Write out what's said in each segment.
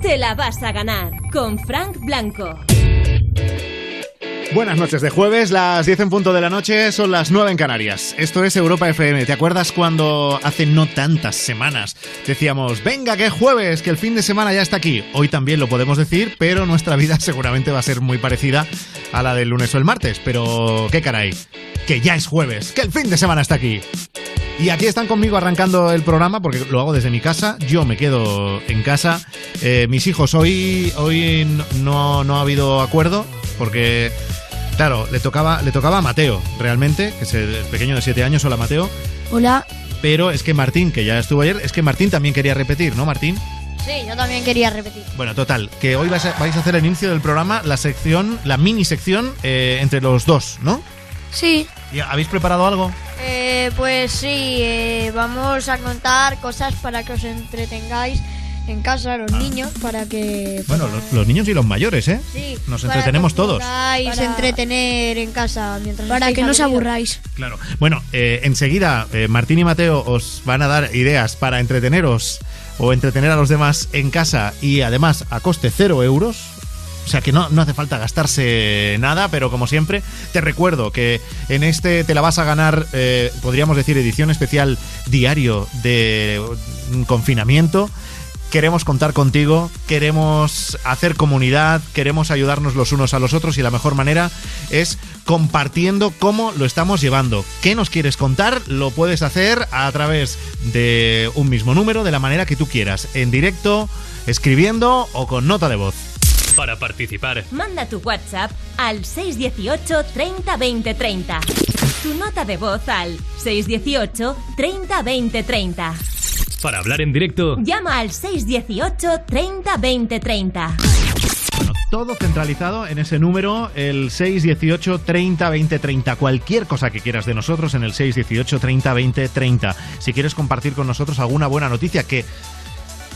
te la vas a ganar con Frank Blanco. Buenas noches de jueves, las 10 en punto de la noche, son las 9 en Canarias. Esto es Europa FM. ¿Te acuerdas cuando hace no tantas semanas decíamos, venga, que es jueves, que el fin de semana ya está aquí? Hoy también lo podemos decir, pero nuestra vida seguramente va a ser muy parecida a la del lunes o el martes. Pero, ¿qué caray? Que ya es jueves, que el fin de semana está aquí. Y aquí están conmigo arrancando el programa porque lo hago desde mi casa. Yo me quedo en casa. Eh, mis hijos, hoy, hoy no, no ha habido acuerdo porque Claro, le tocaba, le tocaba a Mateo, realmente, que es el pequeño de 7 años. Hola, Mateo. Hola. Pero es que Martín, que ya estuvo ayer, es que Martín también quería repetir, ¿no, Martín? Sí, yo también quería repetir. Bueno, total, que hoy vais a, hacer el inicio del programa, la sección, la mini sección eh, entre los dos, ¿no? Sí. ¿Habéis preparado algo? Eh, pues sí, eh, vamos a contar cosas para que os entretengáis en casa los ah. niños para que... Bueno, los, niños y los mayores, ¿eh? Sí. Nos entretenemos todos. Para entretener en casa mientras... Para que no os aburráis. Claro. Bueno, eh, enseguida eh, Martín y Mateo os van a dar ideas para entreteneros o entretener a los demás en casa y además a coste cero euros. O sea que no, no hace falta gastarse nada, pero como siempre, te recuerdo que en este te la vas a ganar, eh, podríamos decir, edición especial diario de confinamiento queremos contar contigo, queremos hacer comunidad, queremos ayudarnos los unos a los otros y la mejor manera es compartiendo cómo lo estamos llevando. ¿Qué nos quieres contar? Lo puedes hacer a través de un mismo número, de la manera que tú quieras, en directo, escribiendo o con nota de voz. Para participar, manda tu WhatsApp al 618 30 20 30. Tu nota de voz al 618 30 20 30. Para hablar en directo, llama al 618 30 20 30. Bueno, todo centralizado en ese número, el 618 30 20 30. Cualquier cosa que quieras de nosotros en el 618 30 20 30. Si quieres compartir con nosotros alguna buena noticia, que,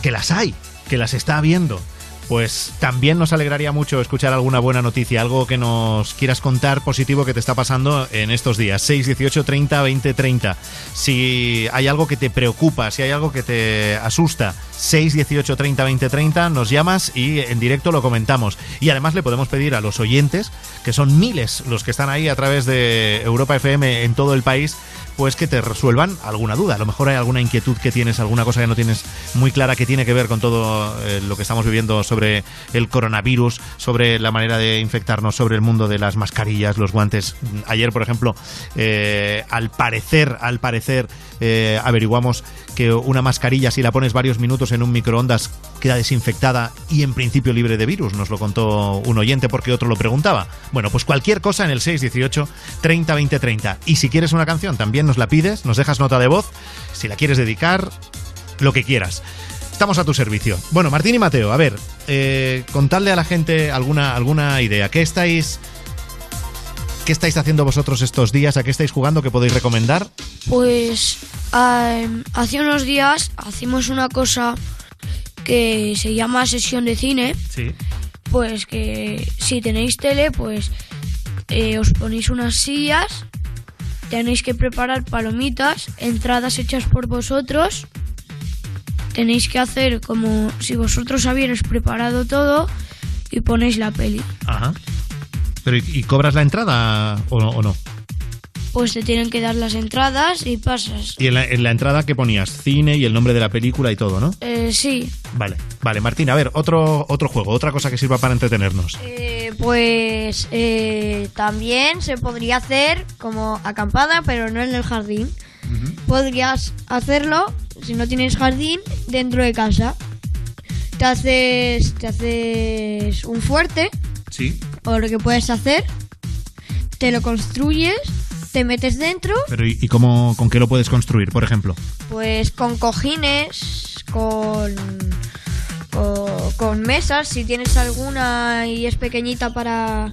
que las hay, que las está viendo pues también nos alegraría mucho escuchar alguna buena noticia, algo que nos quieras contar positivo que te está pasando en estos días. 6, 18, 30, 20, 30. Si hay algo que te preocupa, si hay algo que te asusta, 6, 18, 30, 20, 30, nos llamas y en directo lo comentamos. Y además le podemos pedir a los oyentes, que son miles los que están ahí a través de Europa FM en todo el país, pues que te resuelvan alguna duda. A lo mejor hay alguna inquietud que tienes, alguna cosa que no tienes muy clara que tiene que ver con todo eh, lo que estamos viviendo sobre el coronavirus, sobre la manera de infectarnos, sobre el mundo de las mascarillas, los guantes. Ayer, por ejemplo, eh, al parecer, al parecer, eh, averiguamos que una mascarilla, si la pones varios minutos en un microondas, queda desinfectada y en principio libre de virus. Nos lo contó un oyente porque otro lo preguntaba. Bueno, pues cualquier cosa en el 618 30 20 30. Y si quieres una canción, también nos la pides, nos dejas nota de voz. Si la quieres dedicar, lo que quieras. Estamos a tu servicio. Bueno, Martín y Mateo, a ver, eh, contadle a la gente alguna, alguna idea. ¿Qué estáis ¿Qué estáis haciendo vosotros estos días? ¿A qué estáis jugando? ¿Qué podéis recomendar? Pues hace unos días hacemos una cosa que se llama sesión de cine. Sí. Pues que si tenéis tele, pues eh, os ponéis unas sillas, tenéis que preparar palomitas, entradas hechas por vosotros. Tenéis que hacer como si vosotros habierais preparado todo y ponéis la peli. Ajá. Pero ¿y, cobras la entrada o no, Pues te tienen que dar las entradas y pasas. ¿Y en la, entrada qué ponías? Cine y el nombre de la película y todo, ¿no? Eh, sí. Vale, vale. Martín, a ver, otro, otro juego, otra cosa que sirva para entretenernos. Eh, pues eh, también se podría hacer como acampada, pero no en el jardín. Podrías hacerlo, si no tienes jardín, dentro de casa. Te haces, te haces un fuerte. Sí o lo que puedes hacer, te lo construyes, te metes dentro. Pero ¿y, cómo, con qué lo puedes construir, por ejemplo? Pues con cojines, con, con mesas, si tienes alguna y es pequeñita para,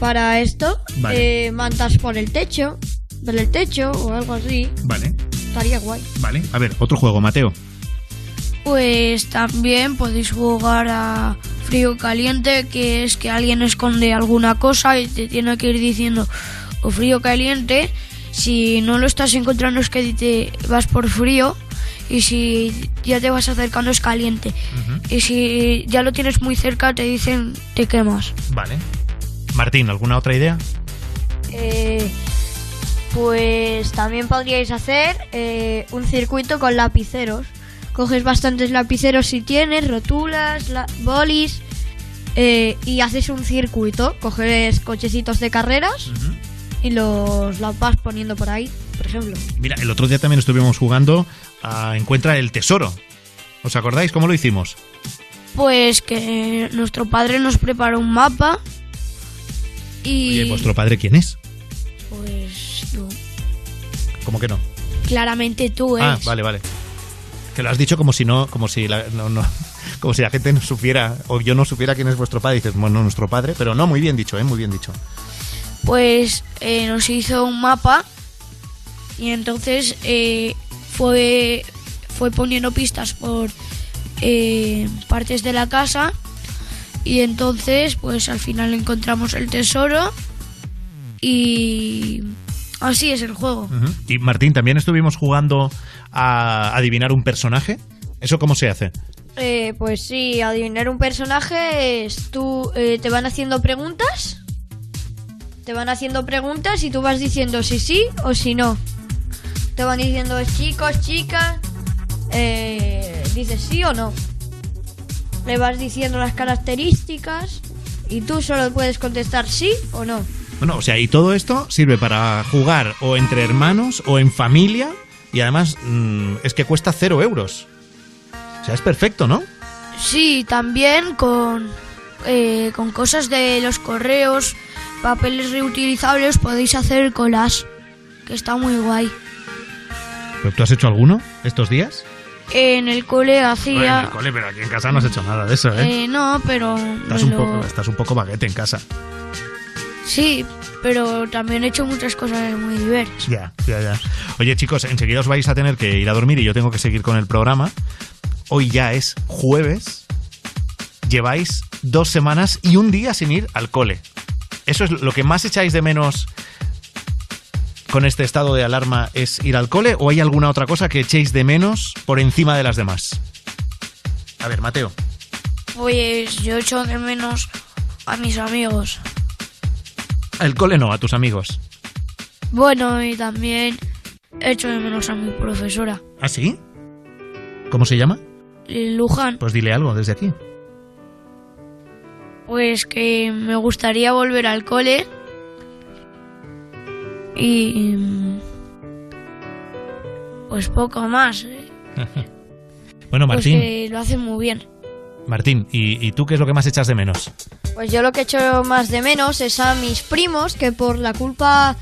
para esto, eh, mantas por el techo, por el techo o algo así. Vale. Estaría guay. Vale, a ver, otro juego, Mateo. Pues también podéis jugar a frío caliente, que es que alguien esconde alguna cosa y te tiene que ir diciendo o frío caliente. Si no lo estás encontrando es que te vas por frío y si ya te vas acercando es caliente. Y si ya lo tienes muy cerca te dicen te quemas. Vale. Martín, ¿alguna otra idea? Eh, pues también podríais hacer eh, un circuito con lapiceros. Coges bastantes lapiceros si tienes, rotulas, la- bolis eh, y haces un circuito. Coges cochecitos de carreras y los, los vas poniendo por ahí, por ejemplo. Mira, el otro día también estuvimos jugando a Encuentra el Tesoro. ¿Os acordáis cómo lo hicimos? Pues que nuestro padre nos preparó un mapa y Oye, ¿vuestro padre quién es? pues tú. ¿Cómo que no? Claramente tú Ah, eres. vale, vale. Que lo has dicho como si no, como si la, no, no, como si la gente no supiera o yo no supiera quién es vuestro padre. Y dices, bueno, nuestro padre, pero no, muy bien dicho, eh, muy bien dicho. Pues eh, nos hizo un mapa y entonces eh, fue, fue poniendo pistas por eh, partes de la casa y entonces pues al final encontramos el tesoro y así es el juego. Y Martín, también estuvimos jugando a adivinar un personaje. ¿Eso cómo se hace? Eh, pues sí, adivinar un personaje es tú eh, te van haciendo preguntas. Te van haciendo preguntas y tú vas diciendo si sí o si no. Te van diciendo chicos, chicas. eh, dices sí o no. Le vas diciendo las características y tú solo puedes contestar sí o no. Bueno, o sea, y todo esto sirve para jugar o entre hermanos o en familia y además mm, es que cuesta cero euros. O sea, es perfecto, ¿no? Sí, también con, eh, con cosas de los correos, papeles reutilizables podéis hacer colas, que está muy guay. ¿Pero tú has hecho alguno estos días? En el cole hacía... en el cole, pero aquí en casa no has hecho nada de eso, ¿eh? eh, no, pero... estás, un lo- poco, estás un poco baguete en casa. Sí, pero también he hecho muchas cosas muy diversas. Ya, ya, ya. Oye, chicos, enseguida os vais a tener que ir a dormir y yo tengo que seguir con el programa. Hoy ya es jueves. Lleváis dos semanas y un día sin ir al cole. ¿Eso es lo que más echáis de menos con este estado de alarma? ¿Es ir al cole o hay alguna otra cosa que echéis de menos por encima de las demás? A ver, Mateo. Pues yo echo de menos a mis amigos. El cole no, a tus amigos. Bueno, y también echo de menos a mi profesora, ¿Ah, sí? ¿Cómo se llama? Luján. Pues dile algo desde aquí. Pues que me gustaría volver al cole. Y. mm, Pues poco más. eh. Bueno, Pues Martín. que lo hacen muy bien. Martín, ¿y, y tú qué es lo que más echas de menos? Pues yo lo que echo más de menos es a mis primos que por la culpa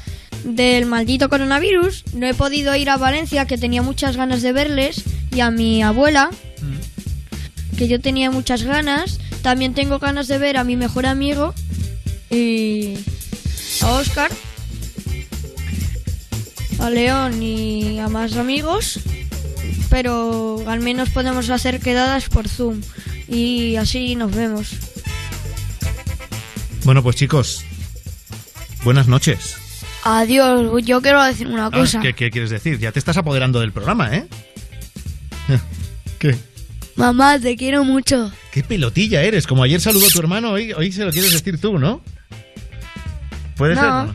del maldito coronavirus no he podido ir a Valencia que tenía muchas ganas de verles y a mi abuela que yo tenía muchas ganas. También tengo ganas de ver a mi mejor amigo y a Oscar, a León y a más amigos. Pero al menos podemos hacer quedadas por Zoom y así nos vemos. Bueno, pues chicos, buenas noches. Adiós, yo quiero decir una Ah, cosa. ¿Qué, qué quieres decir? Ya te estás apoderando del programa, ¿eh? ¿Qué? Mamá, te quiero mucho. ¿Qué pelotilla eres? Como ayer saludó a tu hermano, hoy, hoy se lo quieres decir tú, ¿no? ¿Puede No. ser?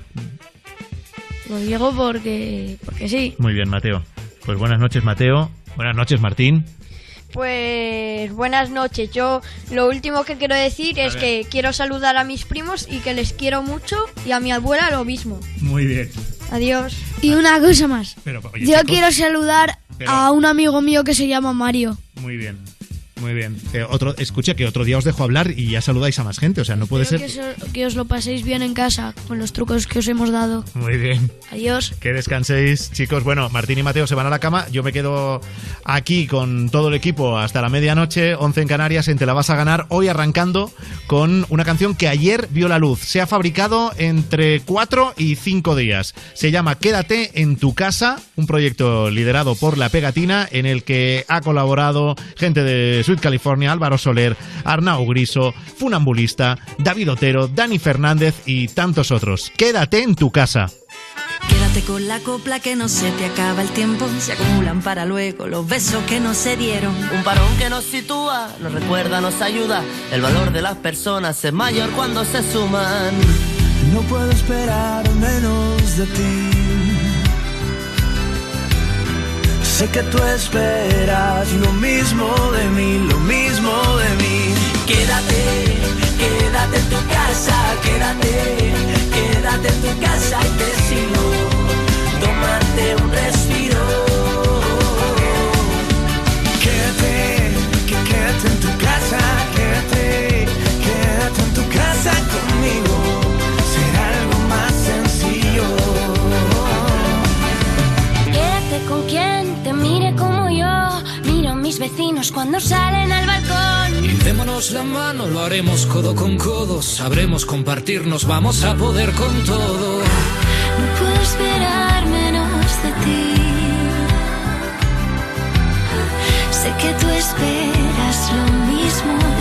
Lo digo porque, porque sí. Muy bien, Mateo. Pues buenas noches, Mateo. Buenas noches, Martín. Pues buenas noches. Yo lo último que quiero decir es que quiero saludar a mis primos y que les quiero mucho y a mi abuela lo mismo. Muy bien. Adiós. Y una cosa más. Pero, oye, Yo chicos, quiero saludar Pero- a un amigo mío que se llama Mario. Muy bien. Muy bien. Eh, otro, escucha, que otro día os dejo hablar y ya saludáis a más gente. O sea, no puede Espero ser. que, os, que os lo paséis bien en casa con los trucos que os hemos dado. Muy bien. Adiós. Que descanséis, chicos. Bueno, Martín y Mateo se van a la cama. Yo me quedo aquí con todo el equipo hasta la medianoche, 11 en Canarias, en Te la vas a ganar. Hoy arrancando con una canción que ayer vio la luz. Se ha fabricado entre 4 y 5 días. Se llama Quédate en tu casa, un proyecto liderado por La Pegatina, en el que ha colaborado gente de Sweet California, Álvaro Soler, Arnau Griso, Funambulista, David Otero, Dani Fernández y tantos otros. Quédate en tu casa. Quédate Quédate con la copla que no se te acaba el tiempo. Se acumulan para luego los besos que no se dieron. Un parón que nos sitúa, nos recuerda, nos ayuda. El valor de las personas es mayor cuando se suman. No puedo esperar menos de ti. Sé que tú esperas lo mismo de mí, lo mismo de mí. Quédate, quédate en tu casa, quédate, quédate en tu casa y te sigo. Tómate un respiro. Mis vecinos cuando salen al balcón. Y démonos la mano, lo haremos codo con codo. Sabremos compartirnos, vamos a poder con todo. No puedo esperar menos de ti. Sé que tú esperas lo mismo de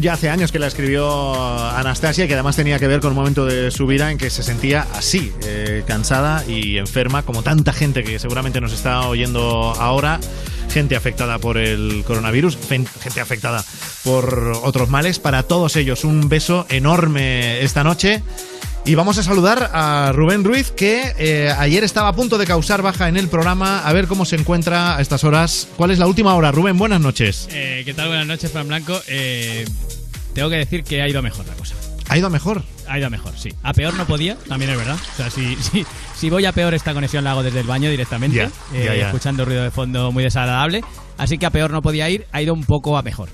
Ya hace años que la escribió Anastasia que además tenía que ver con un momento de su vida en que se sentía así, eh, cansada y enferma, como tanta gente que seguramente nos está oyendo ahora. Gente afectada por el coronavirus, gente afectada por otros males. Para todos ellos, un beso enorme esta noche. Y vamos a saludar a Rubén Ruiz, que eh, ayer estaba a punto de causar baja en el programa. A ver cómo se encuentra a estas horas. ¿Cuál es la última hora? Rubén, buenas noches. Eh, ¿Qué tal? Buenas noches, Fran Blanco. Eh, tengo que decir que ha ido mejor la cosa. ¿Ha ido mejor? Ha ido mejor, sí. A peor no podía, también es verdad. O sea, si, si, si voy a peor, esta conexión la hago desde el baño directamente, ya. escuchando ruido de fondo muy desagradable. Así que a peor no podía ir, ha ido un poco a mejor.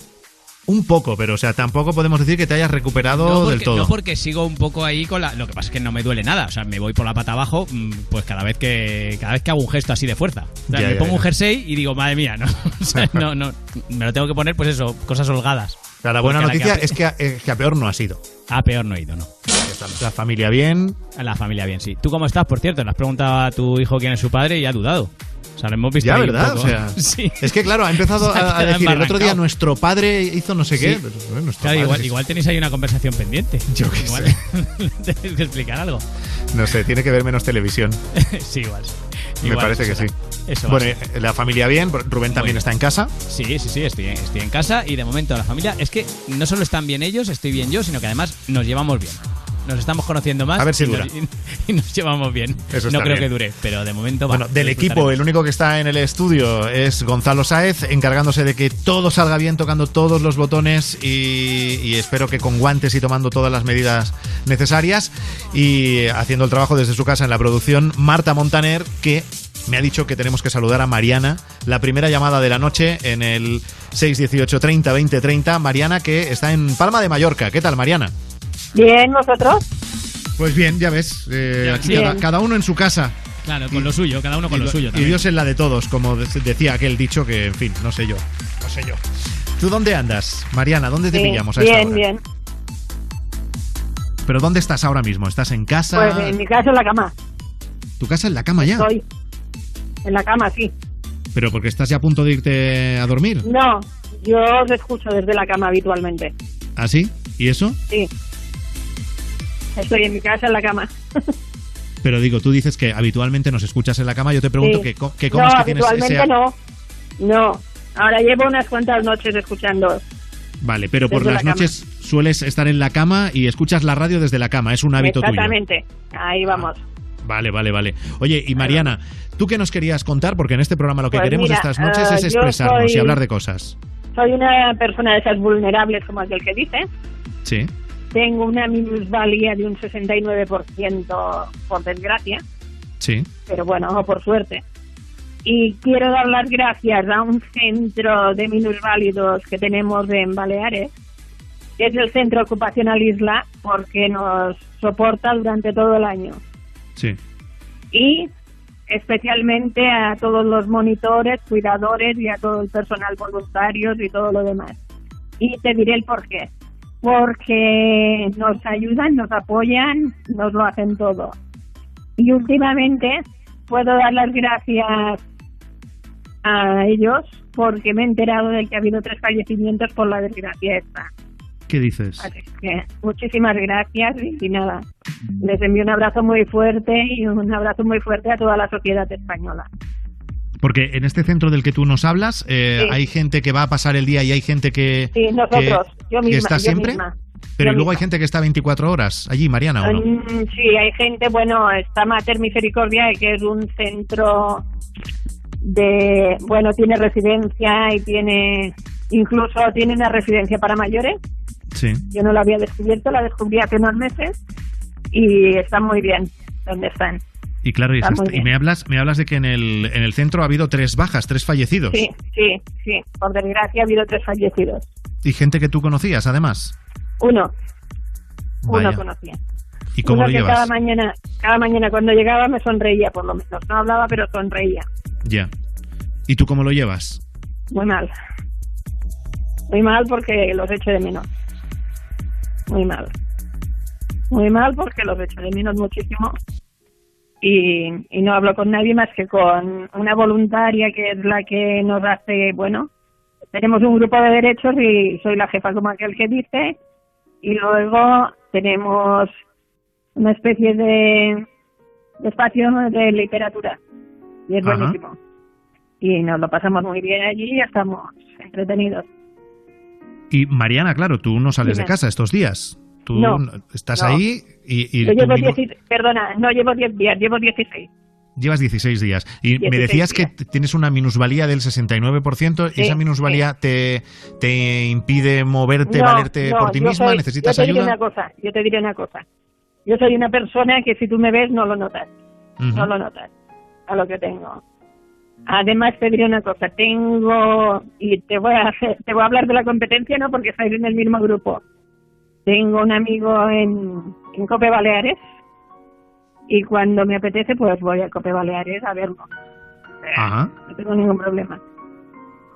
Un poco, pero o sea, tampoco podemos decir que te hayas recuperado No porque, del todo. no porque sigo un poco ahí con la. Lo que pasa es que no me duele nada. O sea, me voy por la pata abajo, mm, pues cada vez que cada vez que hago un gesto así de fuerza. O sea, Ya, me ya, pongo ya. un jersey y digo, madre mía, no, o sea, no, no, me lo tengo que poner, pues eso, cosas holgadas. O sea, la buena Porque noticia que a- es que, a, eh, que a peor no ha sido. A peor no he ido, no. La familia bien. La familia bien, sí. ¿Tú cómo estás, por cierto? Le has preguntado a tu hijo quién es su padre y ha dudado. O sea, lo hemos visto Ya, ahí un ¿verdad? poco. O sea, sí. es que claro, ha empezado a, decir el otro día nuestro padre hizo no sé qué. Sí. pero, bueno, nuestro Claro, igual, es- igual tenéis ahí una conversación pendiente. Yo qué igual tenéis que explicar algo. No sé, tiene que ver menos televisión. sí, igual. Me Igual, parece que será. sí. Eso bueno, la familia bien. Rubén también bien. está en casa. Sí, sí, sí, estoy, estoy en casa y de momento la familia es que no solo están bien ellos, estoy bien yo, sino que además nos llevamos bien. Nos estamos conociendo más A ver si y, dura. Nos, y, nos llevamos bien. Eso no creo bien. que dure, pero de momento va. Bueno, del equipo, el único que está en el estudio es Gonzalo Sáez, encargándose de que todo salga bien, tocando todos los botones y, y espero que con guantes y tomando todas las medidas necesarias. Y haciendo el trabajo desde su casa en la producción, Marta Montaner, que me ha dicho que tenemos que saludar a Mariana, la primera llamada de la noche en el 618 30 20 30. Mariana, que está en Palma de Mallorca. ¿Qué tal, Mariana? Bien, ¿vosotros? Pues bien, ya ves, eh, aquí cada, uno en su casa. Claro, con lo suyo, cada uno con y, lo lo- suyo y también. Dios en la de todos, como de- decía aquel dicho que, en fin, no sé yo. No sé yo. ¿Tú dónde andas, Mariana? ¿Dónde te Sí, pillamos a esta bien, hora? bien. ¿Pero dónde estás ahora mismo? ¿Estás en casa? Pues en mi caso en la cama. ¿Tu casa en la cama ya? Estoy en la cama, sí. ¿Pero porque estás ya a punto de irte a dormir? No, yo os escucho desde la cama habitualmente. ¿Ah, sí? ¿Y eso? Sí. Estoy en mi casa en la cama. Pero digo, tú dices que habitualmente nos escuchas en la cama. Yo te pregunto Sí. que, que cómo no, es que tienes ese... no. No. Ahora llevo unas cuantas noches escuchando. Vale, pero por las la cama. noches sueles estar en la cama y escuchas la radio desde la cama. Es un hábito tuyo. Exactamente. Ahí vamos. Vale, vale, vale. Oye, y Mariana, ¿tú qué nos querías contar? Porque en este programa lo que Pues queremos mira, estas noches eh, es yo expresarnos y soy- hablar de cosas. Soy una persona de esas vulnerables, como aquel que dice. Sí. Tengo una minusvalía de un 69%, por desgracia. Sí. pero bueno, o por suerte. Y quiero dar las gracias a un centro de minusválidos que tenemos en Baleares, que es el Centro Ocupacional Isla, porque nos soporta durante todo el año. Sí. Y especialmente a todos los monitores, cuidadores y a todo el personal voluntarios y todo lo demás. Y te diré el por qué. Porque nos ayudan, nos apoyan, nos lo hacen todo. Y últimamente puedo dar las gracias a ellos porque me he enterado de que ha habido tres fallecimientos por la desgracia esta. ¿Qué dices? Así que muchísimas gracias y, y nada, les envío un abrazo muy fuerte y un abrazo muy fuerte a toda la sociedad española. Porque en este centro del que tú nos hablas, eh, Sí. hay gente que va a pasar el día y hay gente que, Sí, nosotros, que, yo que misma, está yo siempre. misma, Pero yo luego hay gente que está 24 horas allí, Mariana, ¿o no? Mm, Sí, hay gente, bueno, está Mater Misericordia, que es un centro de, bueno, tiene residencia y tiene, incluso tiene una residencia para mayores. Sí. Yo no la había descubierto, la descubrí hace unos meses y están muy bien donde están. Y claro, y, muy y me hablas, me hablas de que en el, en el centro ha habido tres bajas, tres fallecidos. Sí, sí, sí. Por desgracia ha habido tres fallecidos. Y gente que tú conocías, además. Uno, Vaya. uno conocía. ¿Y cómo uno lo llevas? cada mañana, cada mañana cuando llegaba me sonreía por lo menos. No hablaba, pero sonreía. Ya. ¿Y tú cómo lo llevas? Muy mal. Muy mal porque los echo de menos. Muy mal. Muy mal porque los echo de menos muchísimo. Y, y no hablo con nadie más que con una voluntaria que es la que nos hace, bueno, tenemos un grupo de derechos y soy la jefa como aquel que dice y luego tenemos una especie de, de espacio de literatura y es Ajá. buenísimo y nos lo pasamos muy bien allí y estamos entretenidos Y Mariana, claro, tú no sales de casa estos días. Tú No, estás no. ahí y, y yo llevo mismo- 10 perdona no llevo 10 días llevo 16 llevas 16 días. Y me 16 decías que días. t- tienes una minusvalía del 69% y Sí, esa minusvalía te, te impide moverte, valerte no, por ti misma. soy- ¿Necesitas yo te diré ayuda? una cosa yo te diré una cosa yo soy una persona que si tú me ves no lo notas Ujú. no lo notas a lo que tengo. Además te diré una cosa, tengo y te voy a hacer- te voy a hablar de la competencia no porque estáis en el mismo grupo. Tengo un amigo en, en Cope Baleares y cuando me apetece pues voy a Cope Baleares a verlo. Ajá. No tengo ningún problema.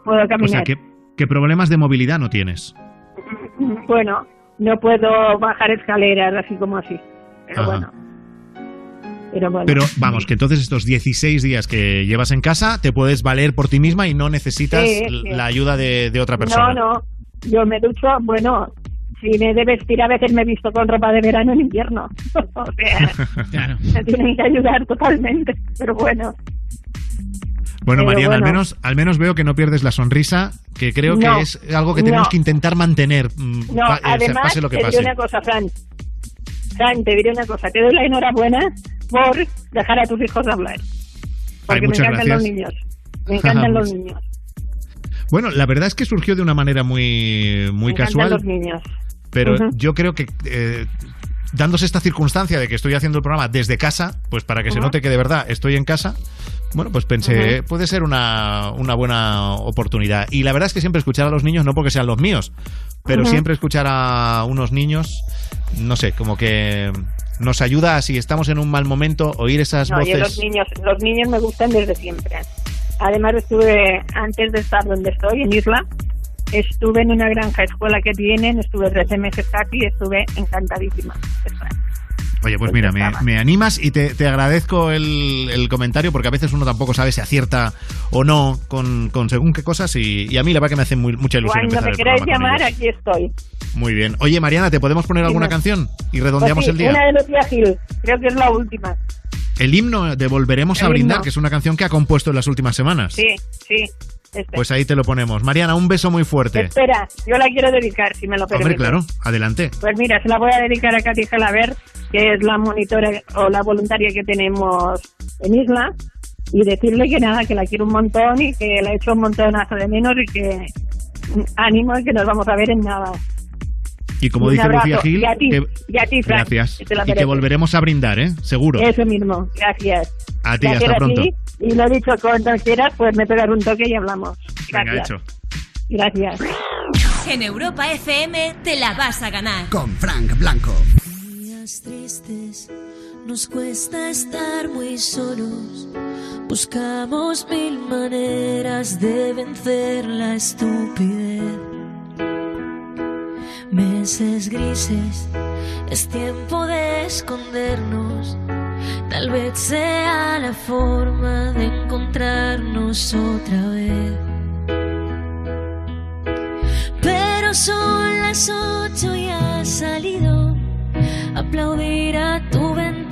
Puedo O sea, caminar. ¿qué, qué problemas de movilidad no tienes? Bueno, no puedo bajar escaleras así como así. Pero Ajá. bueno. Pero bueno. Pero vamos, que entonces estos 16 días que llevas en casa te puedes valer por ti misma y no necesitas Sí, l- sí. la ayuda de, de otra persona. No, no. Yo me ducho, bueno, si me he de vestir a veces me he visto con ropa de verano en invierno. o sea, me tienen que ayudar totalmente. Pero bueno, Bueno, Pero Mariana, al bueno. menos al menos veo que no pierdes la sonrisa, que creo No, que es algo que tenemos no. que intentar mantener, mm, no, pa- eh, o sea, además pase lo que te pase. diré una cosa, Fran. Fran, te diré una cosa. Te doy la enhorabuena por dejar a tus hijos hablar. Porque me muchas encantan gracias. los niños. Me encantan los niños. Bueno, la verdad es que surgió de una manera muy, muy me encantan casual, los niños. Pero yo creo que eh, dándose esta circunstancia de que estoy haciendo el programa desde casa, pues para que se note que de verdad estoy en casa, bueno, pues pensé, puede ser una, una buena oportunidad. Y la verdad es que siempre escuchar a los niños, no porque sean los míos, pero siempre escuchar a unos niños, no sé, como que nos ayuda, si estamos en un mal momento, oír esas No, yo voces. los niños, los niños me gustan desde siempre. Además estuve, antes de estar donde estoy, en Isla, estuve en una granja escuela que tienen, estuve 13 meses aquí y estuve encantadísima. Oye, pues mira, me, me animas y te, te agradezco el, el comentario porque a veces uno tampoco sabe si acierta o no con, con según qué cosas y, y a mí la verdad que me hace muy- mucha ilusión Cuando empezar me queráis llamar, aquí estoy. Muy bien. Oye, Mariana, ¿te podemos poner alguna canción? Y redondeamos Pues sí, el día. Una de Lucía Gil, creo que es la última. El himno de Volveremos a Brindar, himno. que es una canción que ha compuesto en las últimas semanas. Sí, sí. Este. Pues ahí te lo ponemos. Mariana, un beso muy fuerte. Espera, yo la quiero dedicar, si me lo permites. Hombre, claro, adelante. Pues mira, se la voy a dedicar a Katy Gelaber, que es la monitora o la voluntaria que tenemos en Isla, y decirle que nada, que la quiero un montón y que la he hecho un montonazo de menos y que mm, ánimo y que nos vamos a ver en nada. Y como Un dice abrazo. Lucía Gil, Y a ti, que- y a ti, Fran, gracias. que te la Y que volveremos a brindar, ¿eh? Seguro. Eso mismo, gracias. A ti, hasta pronto. así, y lo he dicho cuando quieras, pues me pegas un toque y hablamos. Venga, Gracias. hecho. Gracias. En Europa FM te la vas a ganar. Con Frank Blanco. días tristes nos cuesta estar muy solos. Buscamos mil maneras de vencer la estupidez. Meses grises, es tiempo de escondernos. Tal vez sea la forma de encontrarnos otra vez. Pero son las ocho y has salido. Aplaudir a tu ventana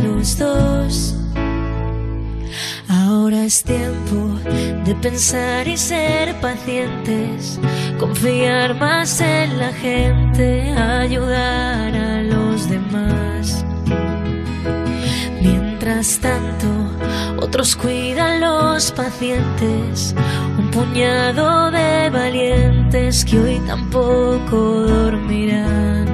los dos. Ahora es tiempo de pensar y ser pacientes, confiar más en la gente, ayudar a los demás. Mientras tanto, otros cuidan los pacientes, un puñado de valientes que hoy tampoco dormirán.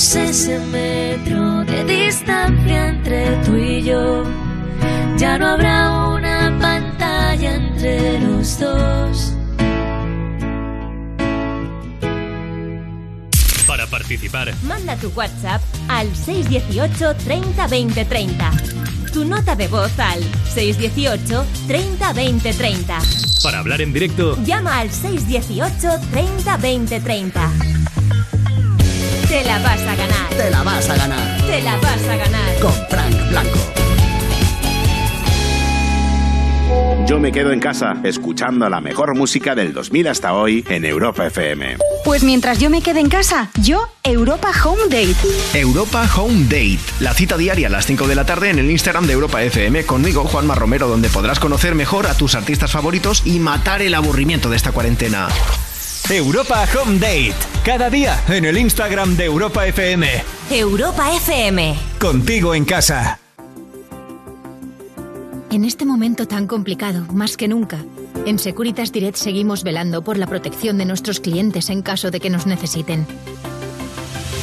Romperemos ese metro de distancia entre tú y yo. Ya no habrá una pantalla entre los dos. Para participar, Manda tu WhatsApp al 618 30 20 30. Tu nota de voz al 618 30 20 30. para hablar en directo, Llama al 618 30 20 30. Te la vas a ganar. Te la vas a ganar Te la vas a ganar. con Frank Blanco. Yo me quedo en casa escuchando la mejor música del 2000 hasta hoy en Europa FM. Pues mientras yo me quede en casa, yo Europa Home Date. Europa Home Date, la cita diaria a las 5 de la tarde en el Instagram de Europa FM conmigo, Juanma Romero, donde podrás conocer mejor a tus artistas favoritos y matar el aburrimiento de esta cuarentena. Europa Home Date. Cada día en el Instagram de Europa FM. Europa FM. Contigo en casa. En este momento tan complicado, más que nunca, en Securitas Direct seguimos velando por la protección de nuestros clientes en caso de que nos necesiten.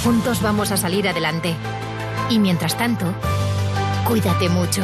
Juntos vamos a salir adelante. Y mientras tanto, cuídate mucho.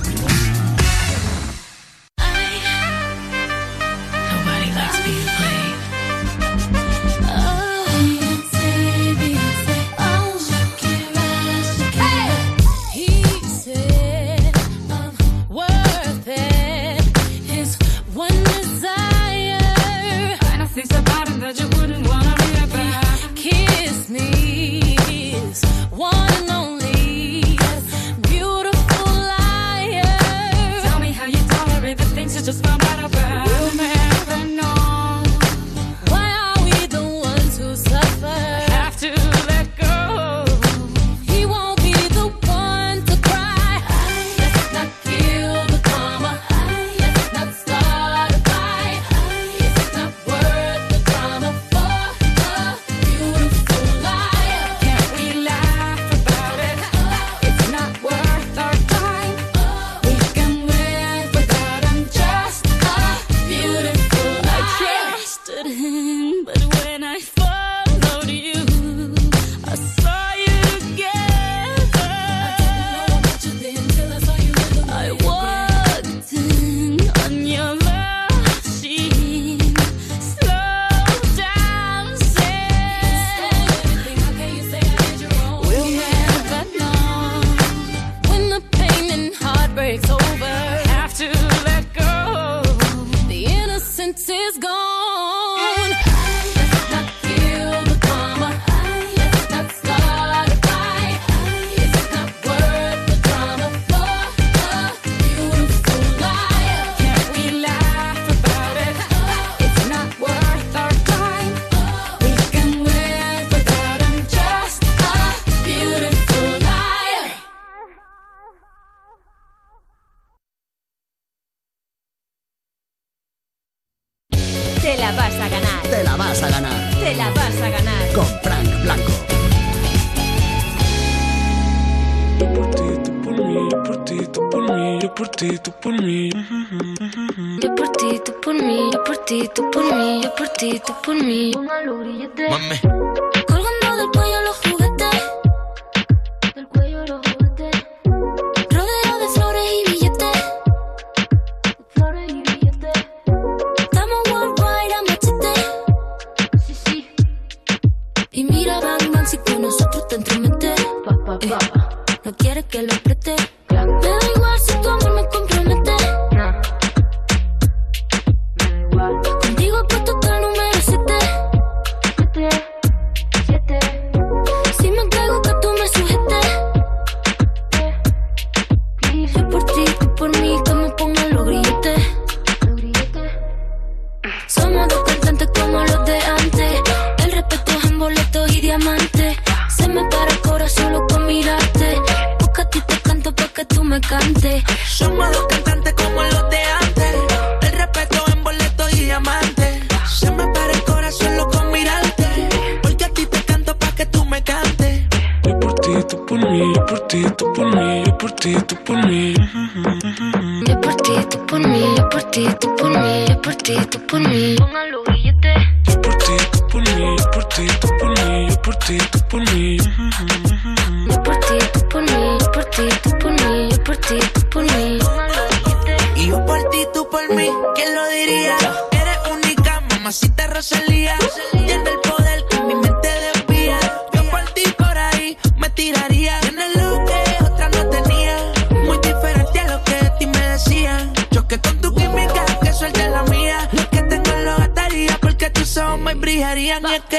Brillarían. Y es que,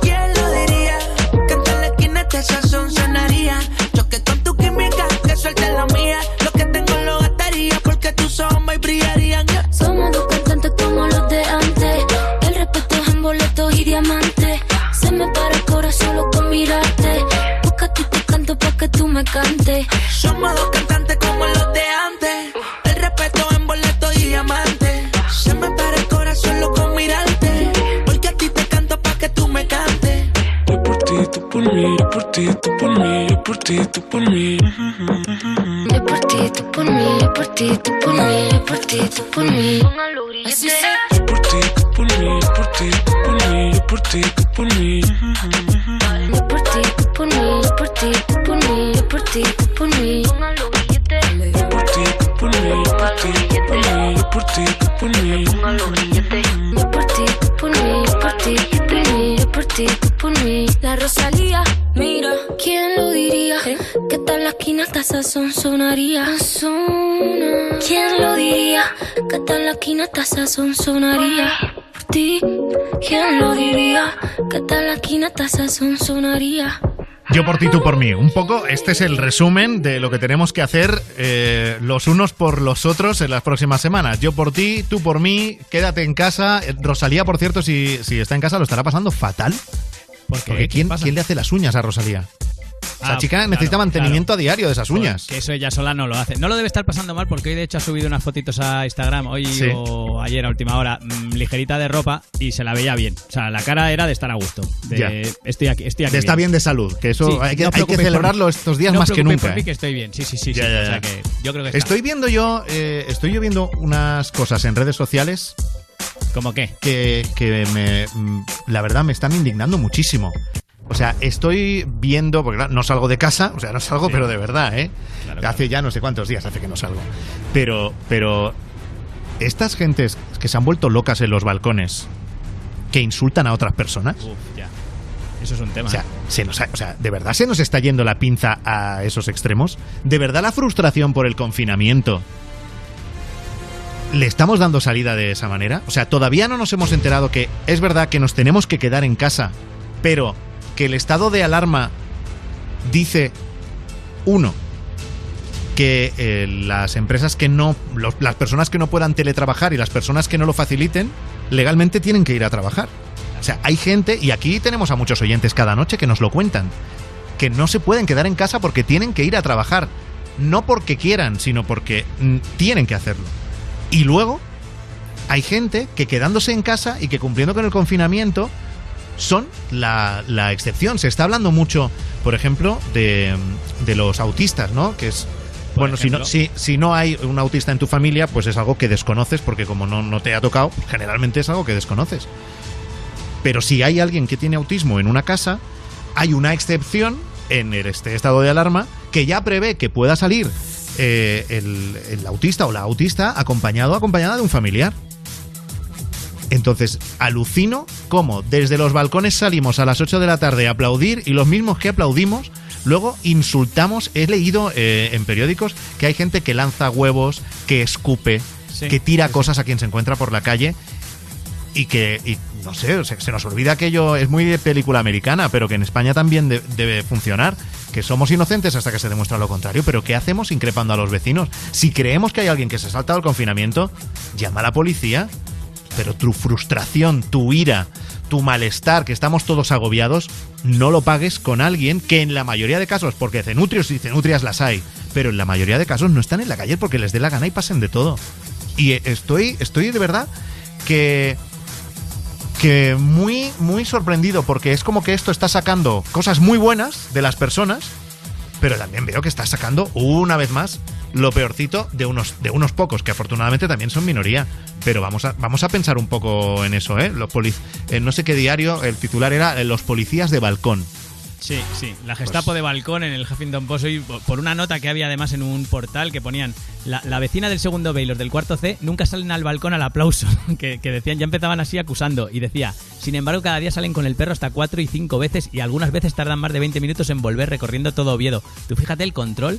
¿quién lo diría? Que en la esquina este sazón sonaría. Choque con tu química, que suelte la mía. Lo que tengo lo gastaría porque tus ojos me brillarían. Somos dos cantantes como los de antes. El respeto es en boletos y diamantes. Se me para el corazón solo con mirarte. Porque a ti te canto pa' que tú me cantes. Por mí, yo por ti, tú por mí, yo por ti, tú por mí. Los grilletes. Yo por ti, tú por mí, yo por ti, tú por mí, yo por ti, tú por mí. Yo por ti, tú por mí, yo por ti, tú por mí, yo por ti, tú por mí. Yo por ti, tú por mí, yo por ti, tú por mí, yo por ti, tú por mí. Yo por ti, tú por mí, yo por ti, tú por mí, yo por ti, tú por mí. La Rosalía, mira, ¿quién lo diría? Que tal la esquina hasta sazón sonaría. ¿Quién Que tal la esquina hasta sazón sonaría. Por ti, ¿quién lo diría? Que tal la esquina hasta sazón sonaría. Yo por ti, tú por mí. Un poco, este es el resumen de lo que tenemos que hacer eh, los unos por los otros en las próximas semanas. Yo por ti, tú por mí, quédate en casa. Eh, Rosalía, por cierto, si, si está en casa, lo estará pasando fatal. Porque ¿quién, ¿quién le hace las uñas a Rosalía? Esa Ah, chica claro, necesita mantenimiento claro. a diario de esas uñas. Que eso ella sola no lo hace. No lo debe estar pasando mal porque hoy de hecho ha subido unas fotitos a Instagram, hoy Sí. o ayer a última hora, mm, ligerita de ropa y se la veía bien. O sea, la cara era de estar a gusto. De Ya. estoy aquí, estoy aquí. De está bien de salud, que eso Sí, hay que, no hay celebrarlo estos días No más que nunca. por mí ¿eh? que estoy bien. Sí, sí, sí. Ya, sí. ya, O sea que yo creo que está. Estoy viendo yo, eh, estoy yo viendo unas cosas en redes sociales. ¿Cómo qué? Que, que me, mm, la verdad me están indignando muchísimo. O sea, estoy viendo, porque no salgo de casa, o sea, no salgo, pero de verdad, ¿eh? hace ya no sé cuántos días hace que no salgo. Pero, pero estas gentes que se han vuelto locas en los balcones, que insultan a otras personas. Uf, ya. Eso es un tema. O sea, se nos ha- o sea, ¿de verdad se nos está yendo la pinza a esos extremos? ¿De verdad la frustración por el confinamiento le estamos dando salida de esa manera? O sea, todavía no nos hemos enterado que es verdad que nos tenemos que quedar en casa, pero que el estado de alarma dice, uno, que eh, las empresas que no, las personas que no puedan teletrabajar y las personas que no lo faciliten, legalmente tienen que ir a trabajar. O sea, hay gente, y aquí tenemos a muchos oyentes cada noche que nos lo cuentan, que no se pueden quedar en casa porque tienen que ir a trabajar. No porque quieran, sino porque mm, tienen que hacerlo. Y luego hay gente que quedándose en casa y que cumpliendo con el confinamiento son la, la excepción. Se está hablando mucho, por ejemplo, de, de los autistas, ¿no? Que es Bueno, si no, si, si no hay un autista en tu familia, pues es algo que desconoces, porque como no, no te ha tocado, generalmente es algo que desconoces. Pero si hay alguien que tiene autismo en una casa, hay una excepción en el- este estado de alarma que ya prevé que pueda salir eh, el, el autista o la autista acompañado o acompañada de un familiar. Entonces, alucino cómo desde los balcones salimos a las 8 de la tarde a aplaudir y los mismos que aplaudimos, luego insultamos. He leído eh, en periódicos que hay gente que lanza huevos, que escupe, Sí, que tira cosas a quien se encuentra por la calle y que, y no sé, se, se nos olvida aquello, es muy de película americana, pero que en España también de- debe funcionar, que somos inocentes hasta que se demuestra lo contrario, pero ¿qué hacemos increpando a los vecinos? Si creemos que hay alguien que se ha saltado el confinamiento, llama a la policía, pero tu frustración, tu ira, tu malestar, que estamos todos agobiados, no lo pagues con alguien que en la mayoría de casos, porque cenutrios y cenutrias las hay, pero en la mayoría de casos no están en la calle porque les dé la gana y pasen de todo. Y estoy, estoy de verdad que que muy muy sorprendido porque es como que esto está sacando cosas muy buenas de las personas, pero también veo que está sacando una vez más lo peorcito de unos de unos pocos que afortunadamente también son minoría. Pero vamos a vamos a pensar un poco en eso, ¿eh? Los en no sé qué diario el titular era eh, los policías de balcón. Sí, sí. La Gestapo de balcón en el Huffington Post hoy, por una nota que había además en un portal que ponían la, la vecina del segundo B y los del cuarto C nunca salen al balcón al aplauso. Que, que decían, ya empezaban así acusando. Y decía, sin embargo, cada día salen con el perro hasta cuatro y cinco veces y algunas veces tardan más de 20 minutos en volver recorriendo todo Oviedo. Tú fíjate el control.